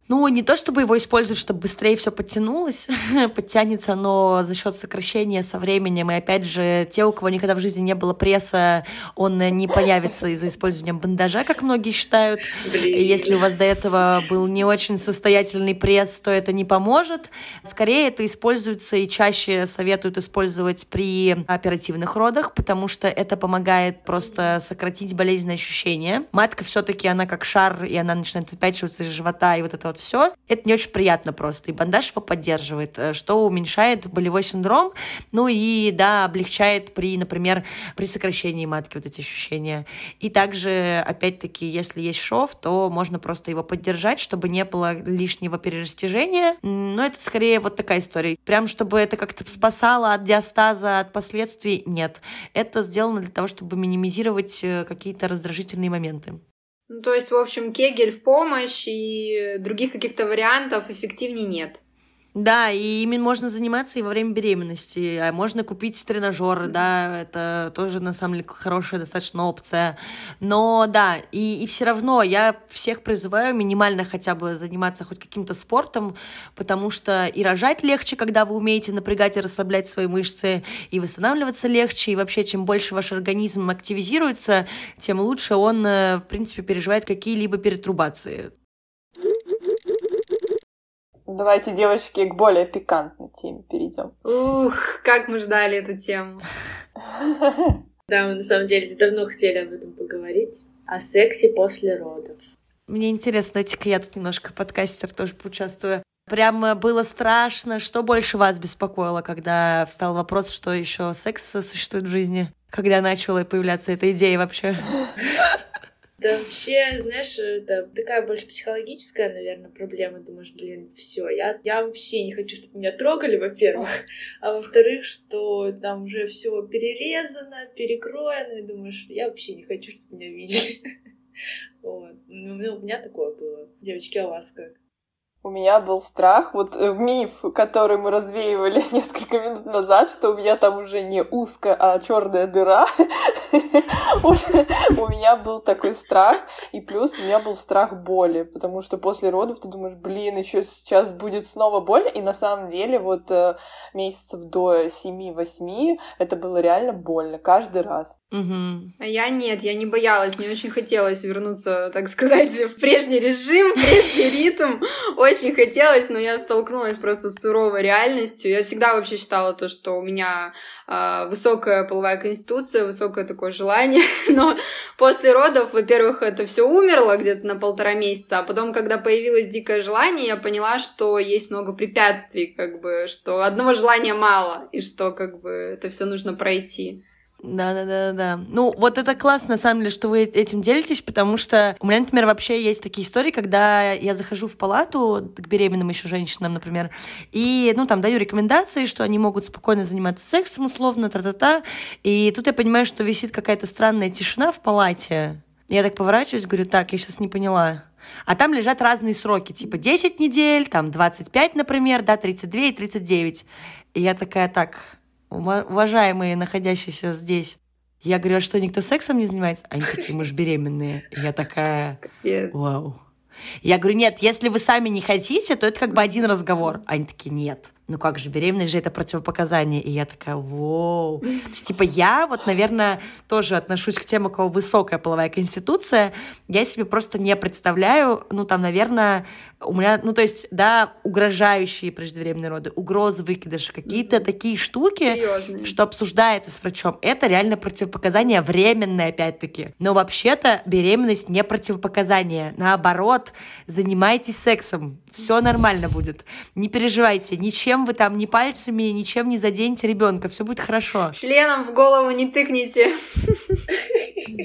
Ну, не то чтобы его используют, чтобы быстрее все подтянулось, подтянется но за счет сокращения со временем. И опять же, те, у кого никогда в жизни не было пресса, он не появится из-за использования бандажа, как многие считают. И если у вас до этого был не очень состоятельный пресс, то это не поможет. Скорее, это используется и чаще советуют использовать при оперативных родах, потому что это помогает просто сократить болезненные ощущения. Матка все-таки, она как шар, и она начинает выпячиваться из живота, и вот это вот все, это не очень приятно просто. И бандаж его поддерживает, э, что уменьшает болевой синдром, ну и, да, облегчает при, например, при сокращении матки вот эти ощущения. И также, опять-таки, если есть шов, то можно просто его поддержать, чтобы не было лишнего перерастяжения. Но это скорее вот такая история. Прям, чтобы это как-то спасало от диастаза, от последствий, нет. Это сделано для того, чтобы минимизировать э, какие-то раздражительные моменты. Ну, то есть, в общем, кегель в помощь и других каких-то вариантов эффективнее нет. Да, и ими можно заниматься и во время беременности, а можно купить тренажеры, да, это тоже на самом деле хорошая достаточно опция. Но да, и, и все равно я всех призываю минимально хотя бы заниматься хоть каким-то спортом, потому что и рожать легче, когда вы умеете напрягать и расслаблять свои мышцы, и восстанавливаться легче, и вообще чем больше ваш организм активизируется, тем лучше он, э, в принципе, переживает какие-либо перетрубации. Давайте, девочки, к более пикантной теме перейдем. Ух, как мы ждали эту тему. Да, мы на самом деле давно хотели об этом поговорить. О сексе после родов. Мне интересно, давайте-ка я тут немножко подкастер тоже поучаствую. Прям было страшно. Что больше вас беспокоило, когда встал вопрос, что еще секс существует в жизни? Когда начала появляться эта идея вообще? Да вообще, знаешь, это такая больше психологическая, наверное, проблема. Думаешь, блин, все, я, я вообще не хочу, чтобы меня трогали, во-первых, а во-вторых, что там уже все перерезано, перекроено, и думаешь, я вообще не хочу, чтобы меня видели. Вот. Ну, у меня такое было. Девочки, а у вас как? У меня был страх, вот э, миф, который мы развеивали несколько минут назад, что у меня там уже не узко, а черная дыра. У меня был такой страх, и плюс у меня был страх боли, потому что после родов ты думаешь, блин, еще сейчас будет снова боль, и на самом деле вот э, месяцев до 7-8 это было реально больно каждый раз. А я нет, я не боялась, мне очень хотелось вернуться, так сказать, в прежний режим, в прежний ритм очень хотелось, но я столкнулась просто с суровой реальностью. Я всегда вообще считала то, что у меня э, высокая половая конституция, высокое такое желание, но после родов, во-первых, это все умерло где-то на полтора месяца, а потом, когда появилось дикое желание, я поняла, что есть много препятствий, как бы, что одного желания мало, и что, как бы, это все нужно пройти. Да, да, да, да. Ну, вот это классно, на самом деле, что вы этим делитесь, потому что у меня, например, вообще есть такие истории, когда я захожу в палату к беременным еще женщинам, например, и, ну, там, даю рекомендации, что они могут спокойно заниматься сексом, условно, та-та-та, и тут я понимаю, что висит какая-то странная тишина в палате. Я так поворачиваюсь, говорю, так, я сейчас не поняла. А там лежат разные сроки, типа 10 недель, там 25, например, да, 32 и 39. И я такая, так, уважаемые, находящиеся здесь, я говорю, а что, никто сексом не занимается? Они такие, мы же беременные. Я такая, вау. Я говорю, нет, если вы сами не хотите, то это как бы один разговор. Они такие, нет ну как же, беременность же это противопоказание. И я такая, воу. То есть, типа, я вот, наверное, тоже отношусь к тем, у кого высокая половая конституция. Я себе просто не представляю, ну там, наверное, у меня, ну то есть, да, угрожающие преждевременные роды, угрозы выкидыши, какие-то такие штуки, Серьезные. что обсуждается с врачом. Это реально противопоказание временное, опять-таки. Но вообще-то беременность не противопоказание. Наоборот, занимайтесь сексом. Все нормально будет. Не переживайте, ничем ничем вы там, ни пальцами, ничем не заденете ребенка, все будет хорошо. Членом в голову не тыкните.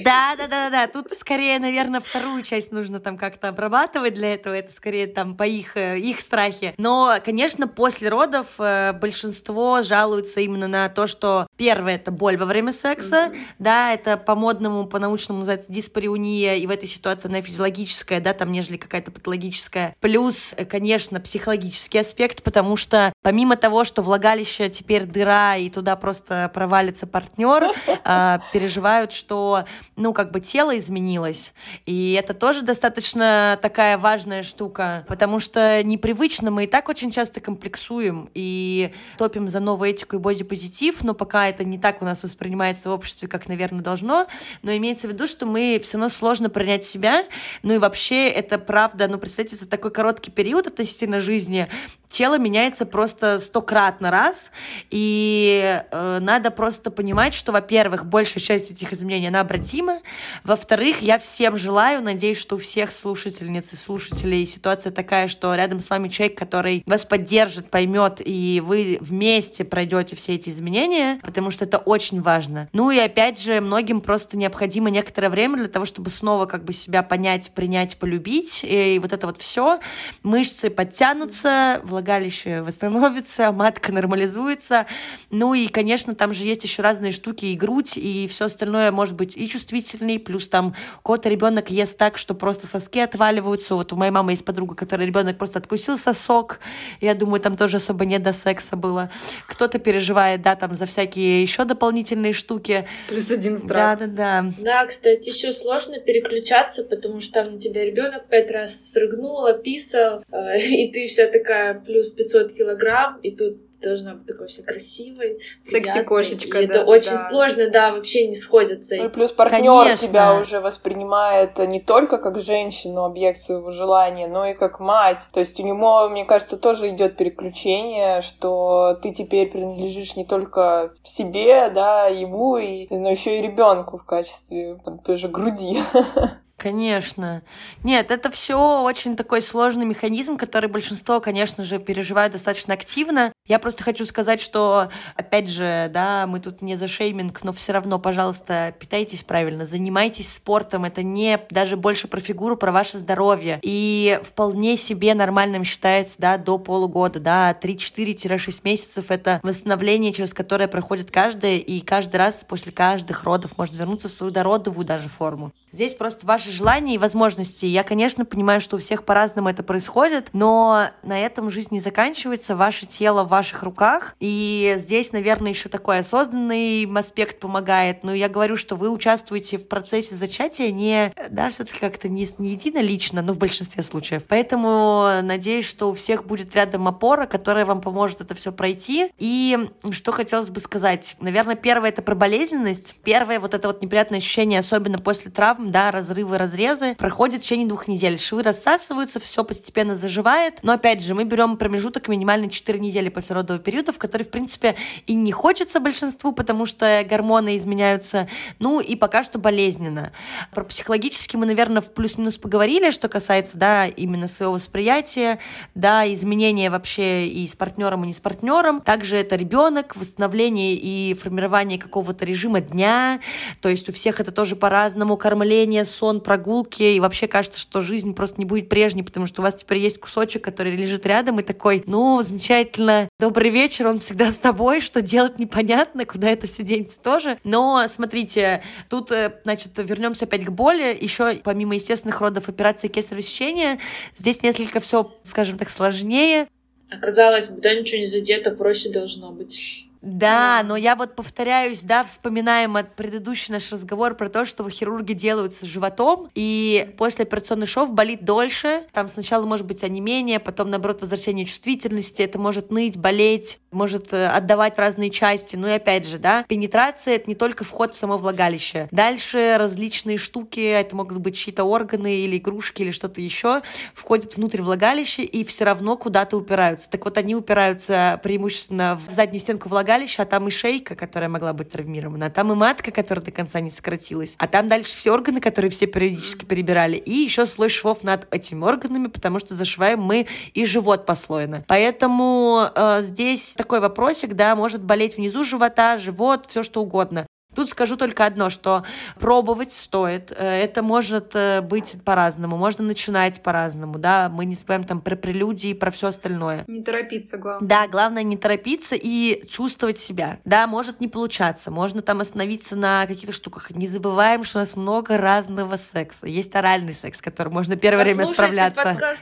Да, да, да, да. Тут скорее, наверное, вторую часть нужно там как-то обрабатывать для этого. Это скорее там по их, э, их страхе. Но, конечно, после родов э, большинство жалуются именно на то, что первое это боль во время секса, mm-hmm. да, это по-модному, по-научному называется диспариуния, и в этой ситуации она физиологическая, да, там, нежели какая-то патологическая. Плюс, э, конечно, психологический аспект, потому что помимо того, что влагалище теперь дыра, и туда просто провалится партнер, а, переживают, что, ну, как бы тело изменилось. И это тоже достаточно такая важная штука, потому что непривычно мы и так очень часто комплексуем и топим за новую этику и бодипозитив, но пока это не так у нас воспринимается в обществе, как, наверное, должно. Но имеется в виду, что мы все равно сложно принять себя. Ну и вообще это правда, ну, представьте, за такой короткий период относительно жизни тело меняется просто стократно раз, и э, надо просто понимать, что, во-первых, большая часть этих изменений, она обратима, во-вторых, я всем желаю, надеюсь, что у всех слушательниц и слушателей ситуация такая, что рядом с вами человек, который вас поддержит, поймет, и вы вместе пройдете все эти изменения, потому что это очень важно. Ну и опять же, многим просто необходимо некоторое время для того, чтобы снова как бы себя понять, принять, полюбить, и вот это вот все, мышцы подтянутся, влагалище восстановится, матка нормализуется. Ну и, конечно, там же есть еще разные штуки, и грудь, и все остальное может быть и чувствительней, плюс там кого-то ребенок ест так, что просто соски отваливаются. Вот у моей мамы есть подруга, которая ребенок просто откусил сосок. Я думаю, там тоже особо не до секса было. Кто-то переживает, да, там за всякие еще дополнительные штуки. Плюс один страх. Да, да, да. Да, кстати, еще сложно переключаться, потому что там на тебя ребенок пять раз срыгнул, описал, э, и ты вся такая плюс 500 килограмм, и тут должна быть такой вся красивой. Секси-кошечка, да. Это очень да. сложно, да, вообще не сходятся. Ну и плюс партнер тебя уже воспринимает не только как женщину, объект своего желания, но и как мать. То есть у него, мне кажется, тоже идет переключение, что ты теперь принадлежишь не только себе, да, ему, и, но еще и ребенку в качестве той же груди. Конечно. Нет, это все очень такой сложный механизм, который большинство, конечно же, переживают достаточно активно. Я просто хочу сказать, что, опять же, да, мы тут не за шейминг, но все равно, пожалуйста, питайтесь правильно, занимайтесь спортом. Это не даже больше про фигуру, про ваше здоровье. И вполне себе нормальным считается, да, до полугода, да, 3-4-6 месяцев это восстановление, через которое проходит каждая, и каждый раз после каждых родов может вернуться в свою дородовую даже форму. Здесь просто ваше желания и возможности. Я, конечно, понимаю, что у всех по-разному это происходит, но на этом жизнь не заканчивается. Ваше тело ваших руках. И здесь, наверное, еще такой осознанный аспект помогает. Но я говорю, что вы участвуете в процессе зачатия не, да, все-таки как-то не, не единолично, но в большинстве случаев. Поэтому надеюсь, что у всех будет рядом опора, которая вам поможет это все пройти. И что хотелось бы сказать? Наверное, первое это про болезненность. Первое вот это вот неприятное ощущение, особенно после травм, да, разрывы, разрезы, проходит в течение двух недель. Швы рассасываются, все постепенно заживает. Но опять же, мы берем промежуток минимально 4 недели после родового периода, в который, в принципе, и не хочется большинству, потому что гормоны изменяются. Ну и пока что болезненно. Про психологически мы, наверное, в плюс-минус поговорили, что касается, да, именно своего восприятия, да, изменения вообще и с партнером, и не с партнером. Также это ребенок, восстановление и формирование какого-то режима дня. То есть у всех это тоже по-разному. Кормление, сон, прогулки, и вообще кажется, что жизнь просто не будет прежней, потому что у вас теперь есть кусочек, который лежит рядом, и такой, ну, замечательно, добрый вечер, он всегда с тобой, что делать непонятно, куда это все денется тоже. Но смотрите, тут, э, значит, вернемся опять к боли, еще помимо естественных родов операции кесарево сечения, здесь несколько все, скажем так, сложнее. Оказалось, да, ничего не задето, проще должно быть. Да, но я вот повторяюсь, да, вспоминаем от предыдущий наш разговор про то, что хирурги делают с животом, и после операционный шов болит дольше. Там сначала может быть онемение, потом, наоборот, возвращение чувствительности. Это может ныть, болеть, может э, отдавать в разные части. Ну и опять же, да, пенетрация — это не только вход в само влагалище. Дальше различные штуки, это могут быть чьи-то органы или игрушки или что-то еще, входят внутрь влагалища и все равно куда-то упираются. Так вот, они упираются преимущественно в заднюю стенку влагалища, влагалище, а там и шейка, которая могла быть травмирована, а там и матка, которая до конца не сократилась, а там дальше все органы, которые все периодически перебирали, и еще слой швов над этими органами, потому что зашиваем мы и живот послойно. Поэтому э, здесь такой вопросик, да, может болеть внизу живота, живот, все что угодно. Тут скажу только одно, что пробовать стоит. Э, это может э, быть по-разному. Можно начинать по-разному, да. Мы не забываем там про прелюдии, про все остальное. Не торопиться, главное. Да, главное не торопиться и чувствовать себя. Да, может не получаться. Можно там остановиться на каких-то штуках. Не забываем, что у нас много разного секса. Есть оральный секс, который можно первое время справляться.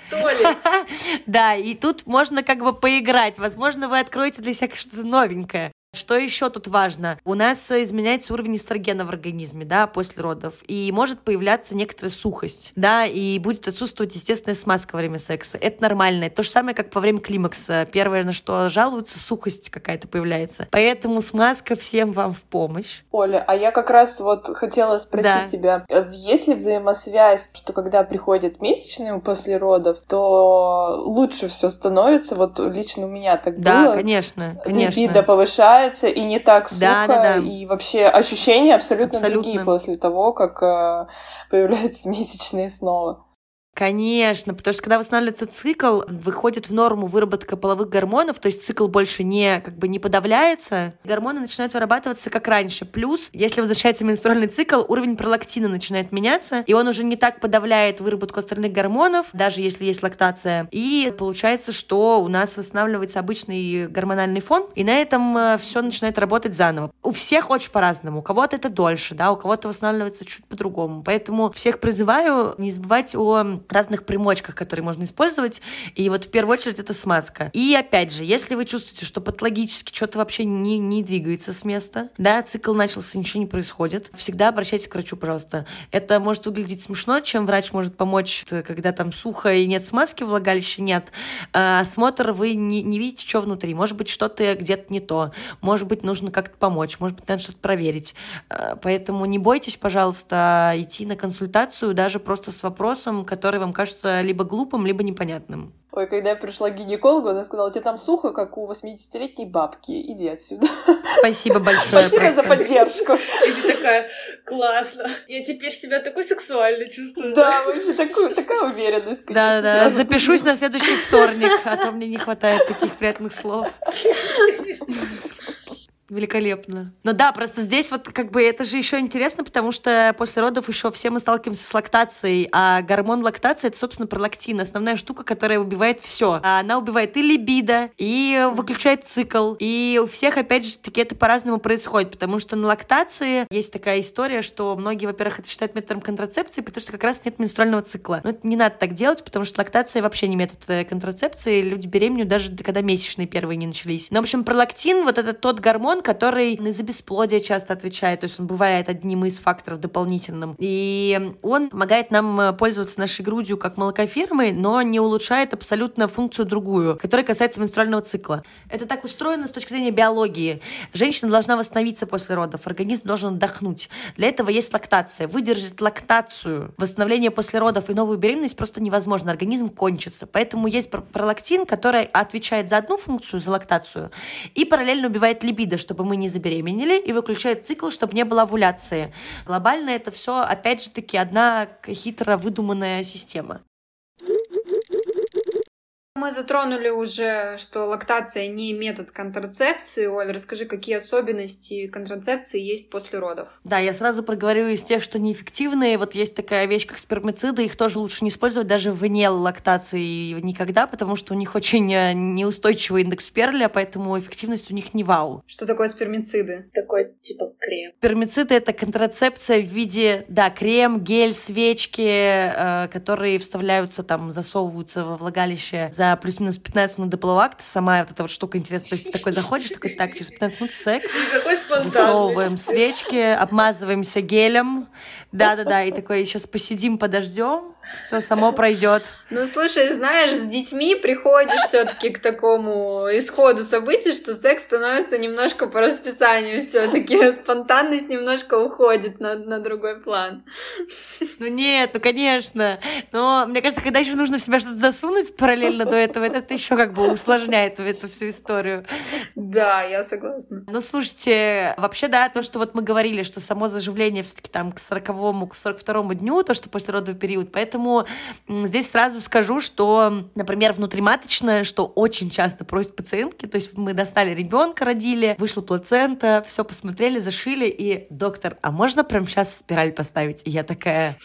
Да, и тут можно как бы поиграть. Возможно, вы откроете для себя что-то новенькое. Что еще тут важно? У нас изменяется уровень эстрогена в организме, да, после родов, и может появляться некоторая сухость, да, и будет отсутствовать естественная смазка во время секса. Это нормально. Это то же самое, как во время климакса. Первое, на что жалуются, сухость какая-то появляется. Поэтому смазка всем вам в помощь. Оля, а я как раз вот хотела спросить да. тебя, э, есть ли взаимосвязь, что когда приходят месячные после родов, то лучше все становится? Вот лично у меня так да, было. Да, конечно, конечно. Либидо повышается, нравится, и не так сухо, да, да, да. и вообще ощущения абсолютно, абсолютно другие после того, как э, появляются месячные снова. Конечно, потому что когда восстанавливается цикл, выходит в норму выработка половых гормонов, то есть цикл больше не как бы не подавляется, гормоны начинают вырабатываться как раньше. Плюс, если возвращается менструальный цикл, уровень пролактина начинает меняться, и он уже не так подавляет выработку остальных гормонов, даже если есть лактация. И получается, что у нас восстанавливается обычный гормональный фон, и на этом э, все начинает работать заново. У всех очень по-разному. У кого-то это дольше, да, у кого-то восстанавливается чуть по-другому. Поэтому всех призываю не забывать о разных примочках, которые можно использовать. И вот в первую очередь это смазка. И опять же, если вы чувствуете, что патологически что-то вообще не, не двигается с места, да, цикл начался, ничего не происходит, всегда обращайтесь к врачу, пожалуйста. Это может выглядеть смешно, чем врач может помочь, когда там сухо и нет смазки, влагалище нет. А, осмотр вы не, не видите, что внутри. Может быть, что-то где-то не то. Может быть, нужно как-то помочь. Может быть, надо что-то проверить. А, поэтому не бойтесь, пожалуйста, идти на консультацию даже просто с вопросом, который который вам кажется либо глупым, либо непонятным. Ой, когда я пришла к гинекологу, она сказала, тебе там сухо, как у 80-летней бабки, иди отсюда. Спасибо большое. Спасибо за поддержку. И ты такая, классно. Я теперь себя такой сексуальной чувствую. Да, вообще такую, такая уверенность, Да, да, запишусь на следующий вторник, а то мне не хватает таких приятных слов. Великолепно. Но да, просто здесь вот как бы это же еще интересно, потому что после родов еще все мы сталкиваемся с лактацией, а гормон лактации это, собственно, пролактин, основная штука, которая убивает все. Она убивает и либидо, и выключает цикл, и у всех, опять же, таки это по-разному происходит, потому что на лактации есть такая история, что многие, во-первых, это считают методом контрацепции, потому что как раз нет менструального цикла. Но это не надо так делать, потому что лактация вообще не метод э, контрацепции, люди беременеют даже когда месячные первые не начались. Но, в общем, пролактин, вот это тот гормон, который за бесплодие часто отвечает, то есть он бывает одним из факторов дополнительным. И он помогает нам э, пользоваться нашей грудью как молокофермой, но не улучшает абсолютно функцию другую, которая касается менструального цикла. Это так устроено с точки зрения биологии. Женщина должна восстановиться после родов, организм должен отдохнуть. Для этого есть лактация. Выдержать лактацию, восстановление после родов и новую беременность просто невозможно. Организм кончится. Поэтому есть пролактин, который отвечает за одну функцию, за лактацию, и параллельно убивает либидо, что чтобы мы не забеременели, и выключает цикл, чтобы не было овуляции. Глобально это все, опять же таки, одна хитро выдуманная система. Мы затронули уже, что лактация не метод контрацепции. Оль, расскажи, какие особенности контрацепции есть после родов? Да, я сразу проговорю из тех, что неэффективные. Вот есть такая вещь, как спермициды. Их тоже лучше не использовать даже вне лактации никогда, потому что у них очень э, неустойчивый индекс перля, поэтому эффективность у них не вау. Что такое спермициды? Такой типа крем. Спермициды — это контрацепция в виде, да, крем, гель, свечки, э, которые вставляются там, засовываются во влагалище за за плюс-минус 15 минут до полового акта сама вот эта вот штука интересная. То есть ты такой заходишь, такой, так, через 15 минут секс. Высовываем свечки, обмазываемся гелем. Да-да-да, и такой, сейчас посидим, подождем, все само пройдет. Ну, слушай, знаешь, с детьми приходишь все-таки к такому исходу событий, что секс становится немножко по расписанию все-таки. Спонтанность немножко уходит на, на другой план. Ну нет, ну конечно. Но мне кажется, когда еще нужно в себя что-то засунуть параллельно до этого, это еще как бы усложняет эту всю историю. Да, я согласна. Ну, слушайте, вообще, да, то, что вот мы говорили, что само заживление все-таки там к 40-му, к 42-му дню, то, что после родовый период, Поэтому здесь сразу скажу, что, например, внутриматочное, что очень часто просят пациентки, то есть мы достали ребенка, родили, вышла плацента, все посмотрели, зашили, и доктор, а можно прямо сейчас спираль поставить? И я такая...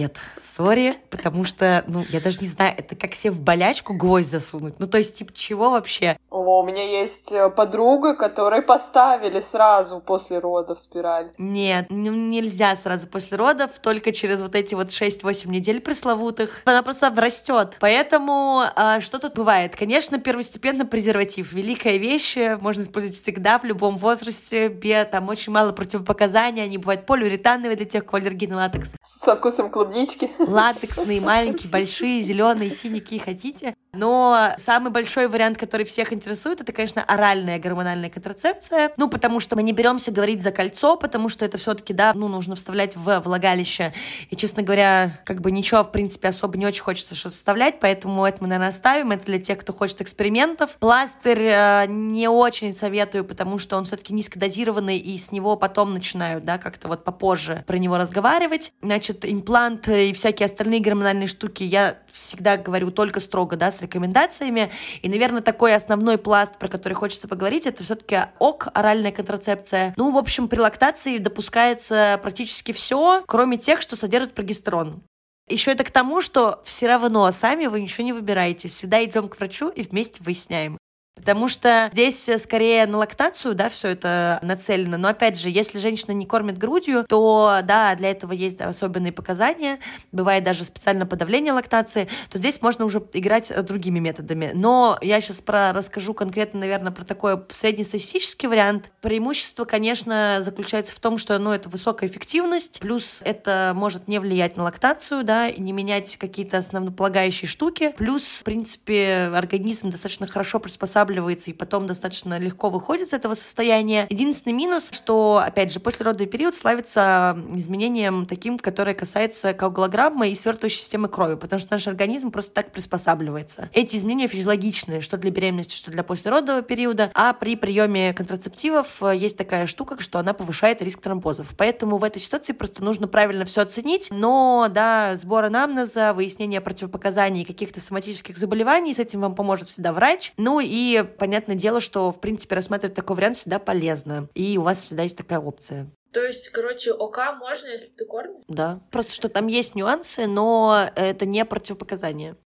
Нет, сори, потому что, ну, я даже не знаю, это как себе в болячку гвоздь засунуть. Ну, то есть, типа, чего вообще? О, у меня есть э, подруга, которой поставили сразу после родов спираль. Нет, ну, нельзя сразу после родов, только через вот эти вот 6-8 недель пресловутых. Она просто растет. Поэтому а, что тут бывает? Конечно, первостепенно презерватив. Великая вещь, можно использовать всегда, в любом возрасте. Бе, там очень мало противопоказаний, они бывают полиуретановые для тех, у кого на латекс. Со вкусом клубнички. Латексные, маленькие, большие, зеленые, синие, какие хотите. Но самый большой вариант, который всех интересует, это, конечно, оральная гормональная контрацепция. Ну, потому что мы не беремся говорить за кольцо, потому что это все-таки, да, ну, нужно вставлять в влагалище. И, честно говоря, как бы ничего, в принципе, особо не очень хочется что-то вставлять, поэтому это мы, наверное, оставим. Это для тех, кто хочет экспериментов. Пластырь э, не очень советую, потому что он все-таки низкодозированный, и с него потом начинают, да, как-то вот попозже про него разговаривать. Значит, имплант и всякие остальные гормональные штуки я всегда говорю только строго, да, рекомендациями. И, наверное, такой основной пласт, про который хочется поговорить, это все-таки ок, оральная контрацепция. Ну, в общем, при лактации допускается практически все, кроме тех, что содержит прогестерон. Еще это к тому, что все равно сами вы ничего не выбираете. Всегда идем к врачу и вместе выясняем. Потому что здесь э, скорее на лактацию, да, все это нацелено. Но опять же, если женщина не кормит грудью, то да, для этого есть особенные показания. Бывает даже специальное подавление лактации. То здесь можно уже играть э, другими методами. Но я сейчас про расскажу конкретно, наверное, про такой среднестатистический вариант. Преимущество, конечно, заключается в том, что ну, это высокая эффективность, плюс это может не влиять на лактацию, да, и не менять какие-то основополагающие штуки. Плюс, в принципе, организм достаточно хорошо приспосабливается восстанавливается и потом достаточно легко выходит из этого состояния. Единственный минус, что, опять же, послеродовый период славится изменением таким, которое касается коагулограммы и свертывающей системы крови, потому что наш организм просто так приспосабливается. Эти изменения физиологичные, что для беременности, что для послеродового периода, а при приеме контрацептивов э, есть такая штука, что она повышает риск тромбозов. Поэтому в этой ситуации просто нужно правильно все оценить, но, да, сбор анамнеза, выяснение противопоказаний каких-то соматических заболеваний, с этим вам поможет всегда врач. Ну и понятное дело, что, в принципе, рассматривать такой вариант всегда полезно. И у вас всегда есть такая опция. То есть, короче, ОК можно, если ты кормишь? Да. Просто что там есть нюансы, но это не противопоказание.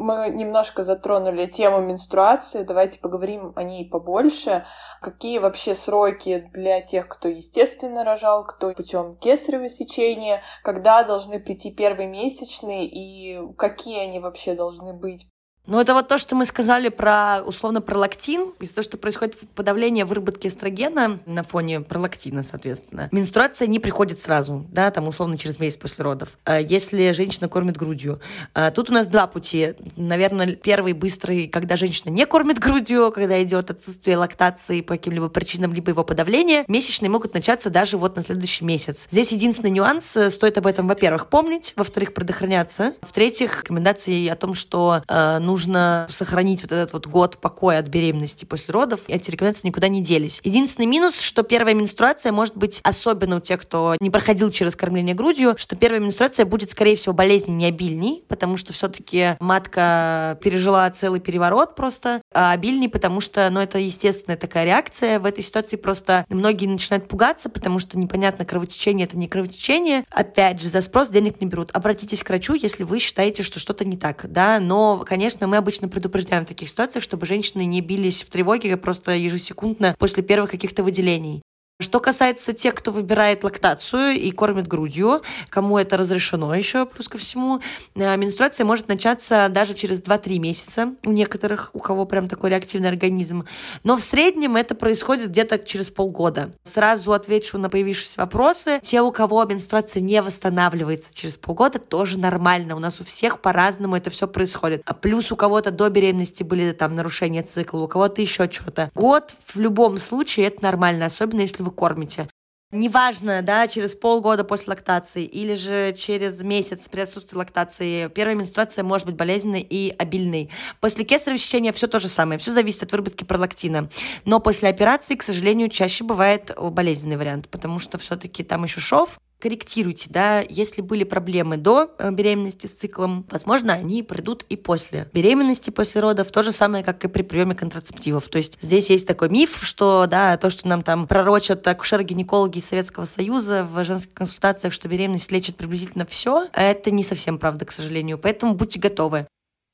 Мы немножко затронули тему менструации, давайте поговорим о ней побольше. Какие вообще сроки для тех, кто естественно рожал, кто путем кесарево сечения, когда должны прийти первые месячные и какие они вообще должны быть? Ну, это вот то, что мы сказали про, условно, пролактин. Из-за того, что происходит подавление выработки эстрогена на фоне пролактина, соответственно. Менструация не приходит сразу, да, там, условно, через месяц после родов. А если женщина кормит грудью. А тут у нас два пути. Наверное, первый быстрый, когда женщина не кормит грудью, когда идет отсутствие лактации по каким-либо причинам, либо его подавление. Месячные могут начаться даже вот на следующий месяц. Здесь единственный нюанс. Э, стоит об этом, во-первых, помнить, во-вторых, предохраняться. В-третьих, рекомендации о том, что э, нужно нужно сохранить вот этот вот год покоя от беременности после родов. Эти рекомендации никуда не делись. Единственный минус, что первая менструация может быть особенно у тех, кто не проходил через кормление грудью, что первая менструация будет, скорее всего, болезненнее обильней, потому что все-таки матка пережила целый переворот просто, а обильней, потому что, ну, это естественная такая реакция. В этой ситуации просто многие начинают пугаться, потому что непонятно, кровотечение это не кровотечение. Опять же, за спрос денег не берут. Обратитесь к врачу, если вы считаете, что что-то не так, да, но, конечно, мы обычно предупреждаем в таких ситуациях, чтобы женщины не бились в тревоге просто ежесекундно после первых каких-то выделений. Что касается тех, кто выбирает лактацию и кормит грудью, кому это разрешено еще, плюс ко всему, э, менструация может начаться даже через 2-3 месяца у некоторых, у кого прям такой реактивный организм. Но в среднем это происходит где-то через полгода. Сразу отвечу на появившиеся вопросы. Те, у кого менструация не восстанавливается через полгода, тоже нормально. У нас у всех по-разному это все происходит. А плюс у кого-то до беременности были там нарушения цикла, у кого-то еще что-то. Год в любом случае это нормально, особенно если кормите. Неважно, да, через полгода после лактации или же через месяц при отсутствии лактации, первая менструация может быть болезненной и обильной. После кесарево сечения все то же самое, все зависит от выработки пролактина. Но после операции, к сожалению, чаще бывает болезненный вариант, потому что все-таки там еще шов, корректируйте, да, если были проблемы до э, беременности с циклом, возможно, они пройдут и после беременности, после родов, то же самое, как и при приеме контрацептивов. То есть здесь есть такой миф, что, да, то, что нам там пророчат акушеры-гинекологи из Советского Союза в женских консультациях, что беременность лечит приблизительно все, это не совсем правда, к сожалению. Поэтому будьте готовы.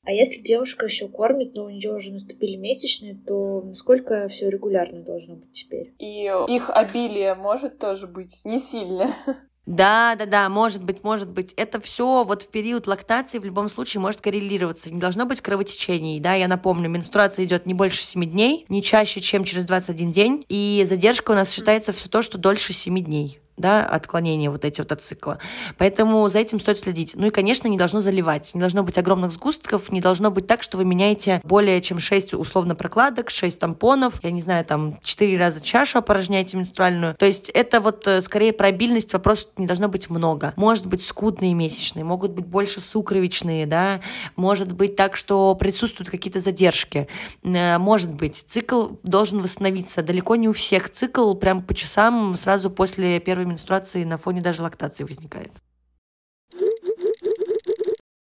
А если девушка еще кормит, но у нее уже наступили месячные, то насколько все регулярно должно быть теперь? И их обилие может тоже быть не сильно. Да, да, да, может быть, может быть. Это все вот в период лактации в любом случае может коррелироваться. Не должно быть кровотечений. Да, я напомню, менструация идет не больше 7 дней, не чаще, чем через 21 день. И задержка у нас считается все то, что дольше 7 дней да, отклонения вот эти вот от цикла. Поэтому за этим стоит следить. Ну и, конечно, не должно заливать. Не должно быть огромных сгустков, не должно быть так, что вы меняете более чем 6 условно прокладок, 6 тампонов, я не знаю, там 4 раза чашу опорожняете менструальную. То есть это вот э, скорее про обильность, вопрос, что не должно быть много. Может быть скудные месячные, могут быть больше сукровичные, да, может быть так, что присутствуют какие-то задержки. Э, может быть, цикл должен восстановиться. Далеко не у всех цикл прям по часам сразу после первой первой менструации на фоне даже лактации возникает.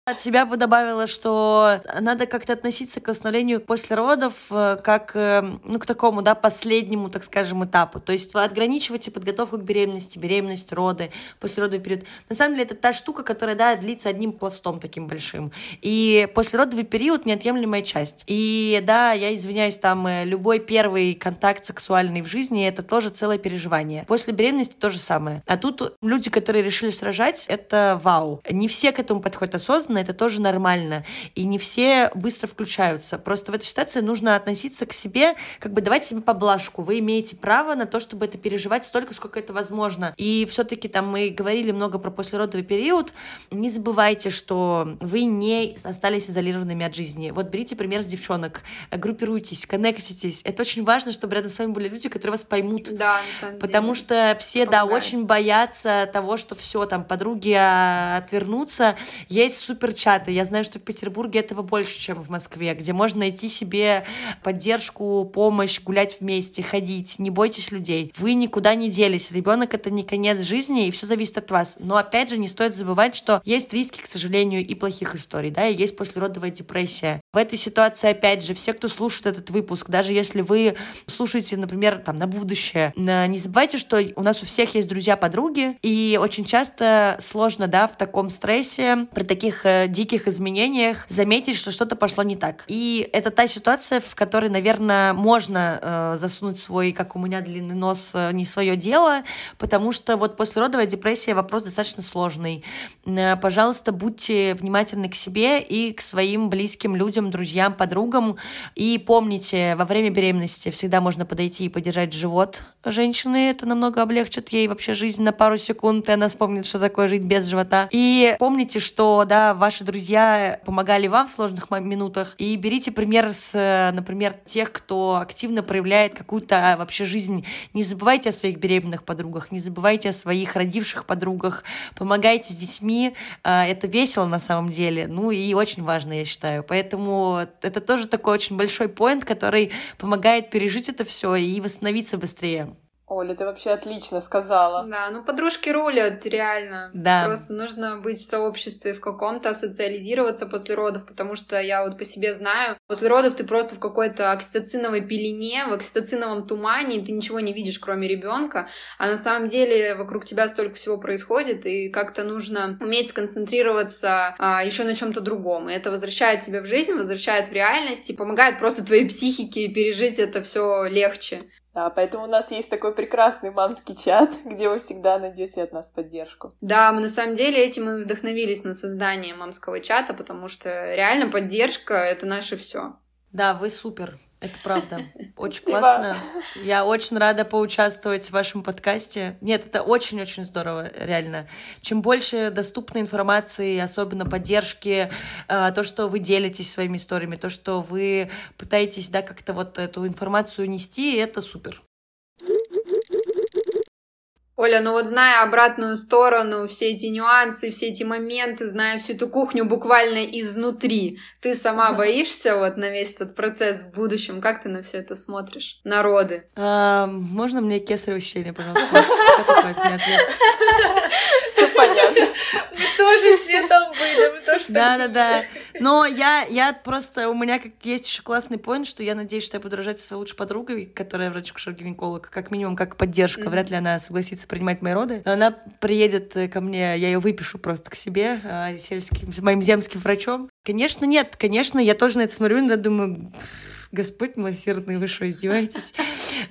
От себя бы добавила, что надо как-то относиться к восстановлению после родов э, как э, ну, к такому, да, последнему, так скажем, этапу. То есть отграничивайте подготовку к беременности, беременность, роды, послеродовый период. На самом деле это та штука, которая, да, длится одним пластом таким большим. И послеродовый период — неотъемлемая часть. И да, я извиняюсь, там э, любой первый контакт сексуальный в жизни — это тоже целое переживание. После беременности то же самое. А тут люди, которые решили сражать, это вау. Не все к этому подходят осознанно, осознанно, это тоже нормально. И не все быстро включаются. Просто в этой ситуации нужно относиться к себе, как бы давать себе поблажку. Вы имеете право на то, чтобы это переживать столько, сколько это возможно. И все-таки там мы говорили много про послеродовый период. Не забывайте, что вы не остались изолированными от жизни. Вот берите пример с девчонок. Группируйтесь, коннектитесь. Это очень важно, чтобы рядом с вами были люди, которые вас поймут. Да, на самом деле. Потому что все, Помогает. да, очень боятся того, что все, там, подруги а, отвернутся. Есть супер суперчаты. Я знаю, что в Петербурге этого больше, чем в Москве, где можно найти себе поддержку, помощь, гулять вместе, ходить. Не бойтесь людей. Вы никуда не делись. Ребенок это не конец жизни, и все зависит от вас. Но опять же, не стоит забывать, что есть риски, к сожалению, и плохих историй, да, и есть послеродовая депрессия. В этой ситуации, опять же, все, кто слушает этот выпуск, даже если вы слушаете, например, там, на будущее, не забывайте, что у нас у всех есть друзья-подруги, и очень часто сложно, да, в таком стрессе, при таких э, диких изменениях заметить, что что-то пошло не так. И это та ситуация, в которой, наверное, можно э, засунуть свой, как у меня, длинный нос, э, не свое дело, потому что вот послеродовая депрессия вопрос достаточно сложный. Э, пожалуйста, будьте внимательны к себе и к своим близким людям, друзьям, подругам. И помните, во время беременности всегда можно подойти и подержать живот женщины. Это намного облегчит ей вообще жизнь на пару секунд, и она вспомнит, что такое жить без живота. И помните, что, да, ваши друзья помогали вам в сложных минутах. И берите пример с, например, тех, кто активно проявляет какую-то вообще жизнь. Не забывайте о своих беременных подругах, не забывайте о своих родивших подругах. Помогайте с детьми. А, это весело на самом деле. Ну и очень важно, я считаю. Поэтому это тоже такой очень большой поинт, который помогает пережить это все и восстановиться быстрее. Оля, ты вообще отлично сказала. Да, ну подружки рулят, реально. Да. Просто нужно быть в сообществе в каком-то, социализироваться после родов, потому что я вот по себе знаю, после родов ты просто в какой-то окситоциновой пелене, в окситоциновом тумане, ты ничего не видишь, кроме ребенка, а на самом деле вокруг тебя столько всего происходит, и как-то нужно уметь сконцентрироваться а, еще на чем-то другом. И это возвращает тебя в жизнь, возвращает в реальность и помогает просто твоей психике пережить это все легче. Да, поэтому у нас есть такой прекрасный мамский чат, где вы всегда найдете от нас поддержку. Да, мы на самом деле этим и вдохновились на создание мамского чата, потому что реально поддержка — это наше все. Да, вы супер. Это правда. Очень Спасибо. классно. Я очень рада поучаствовать в вашем подкасте. Нет, это очень-очень здорово, реально. Чем больше доступной информации, особенно поддержки, э, то, что вы делитесь своими историями, то, что вы пытаетесь, да, как-то вот эту информацию нести, это супер. Оля, ну вот зная обратную сторону, все эти нюансы, все эти моменты, зная всю эту кухню буквально изнутри, ты сама боишься вот на весь этот процесс в будущем? Как ты на все это смотришь? Народы. А, можно мне кесарево сечение, пожалуйста? Все понятно. Мы тоже все там были, мы тоже Да, да, да. Но я, я просто, у меня как есть еще классный поинт, что я надеюсь, что я буду рожать со своей лучшей подругой, которая врач-гинеколог, как минимум, как поддержка. Вряд ли она согласится принимать мои роды. Она приедет ко мне, я ее выпишу просто к себе, а, сельским, моим земским врачом. Конечно, нет, конечно, я тоже на это смотрю, иногда думаю, Господь милосердный, вы что, издеваетесь?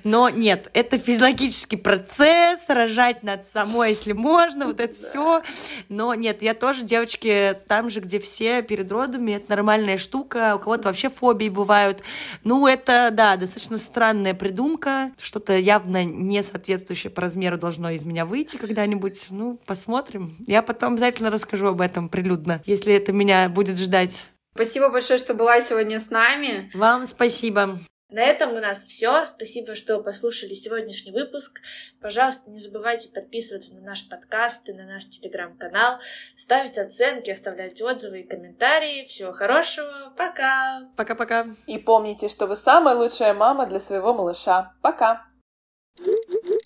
Но нет, это физиологический процесс, рожать над самой, если можно, вот это все. Но нет, я тоже, девочки, там же, где все перед родами, это нормальная штука, у кого-то вообще фобии бывают. Ну, это, да, достаточно странная придумка, что-то явно не соответствующее по размеру должно из меня выйти когда-нибудь. Ну, посмотрим. Я потом обязательно расскажу об этом прилюдно, если это меня будет ждать. Спасибо большое, что была сегодня с нами. Вам спасибо. На этом у нас все. Спасибо, что послушали сегодняшний выпуск. Пожалуйста, не забывайте подписываться на наш подкаст и на наш телеграм-канал, ставить оценки, оставлять отзывы и комментарии. Всего хорошего. Пока. Пока-пока. И помните, что вы самая лучшая мама для своего малыша. Пока. Пока.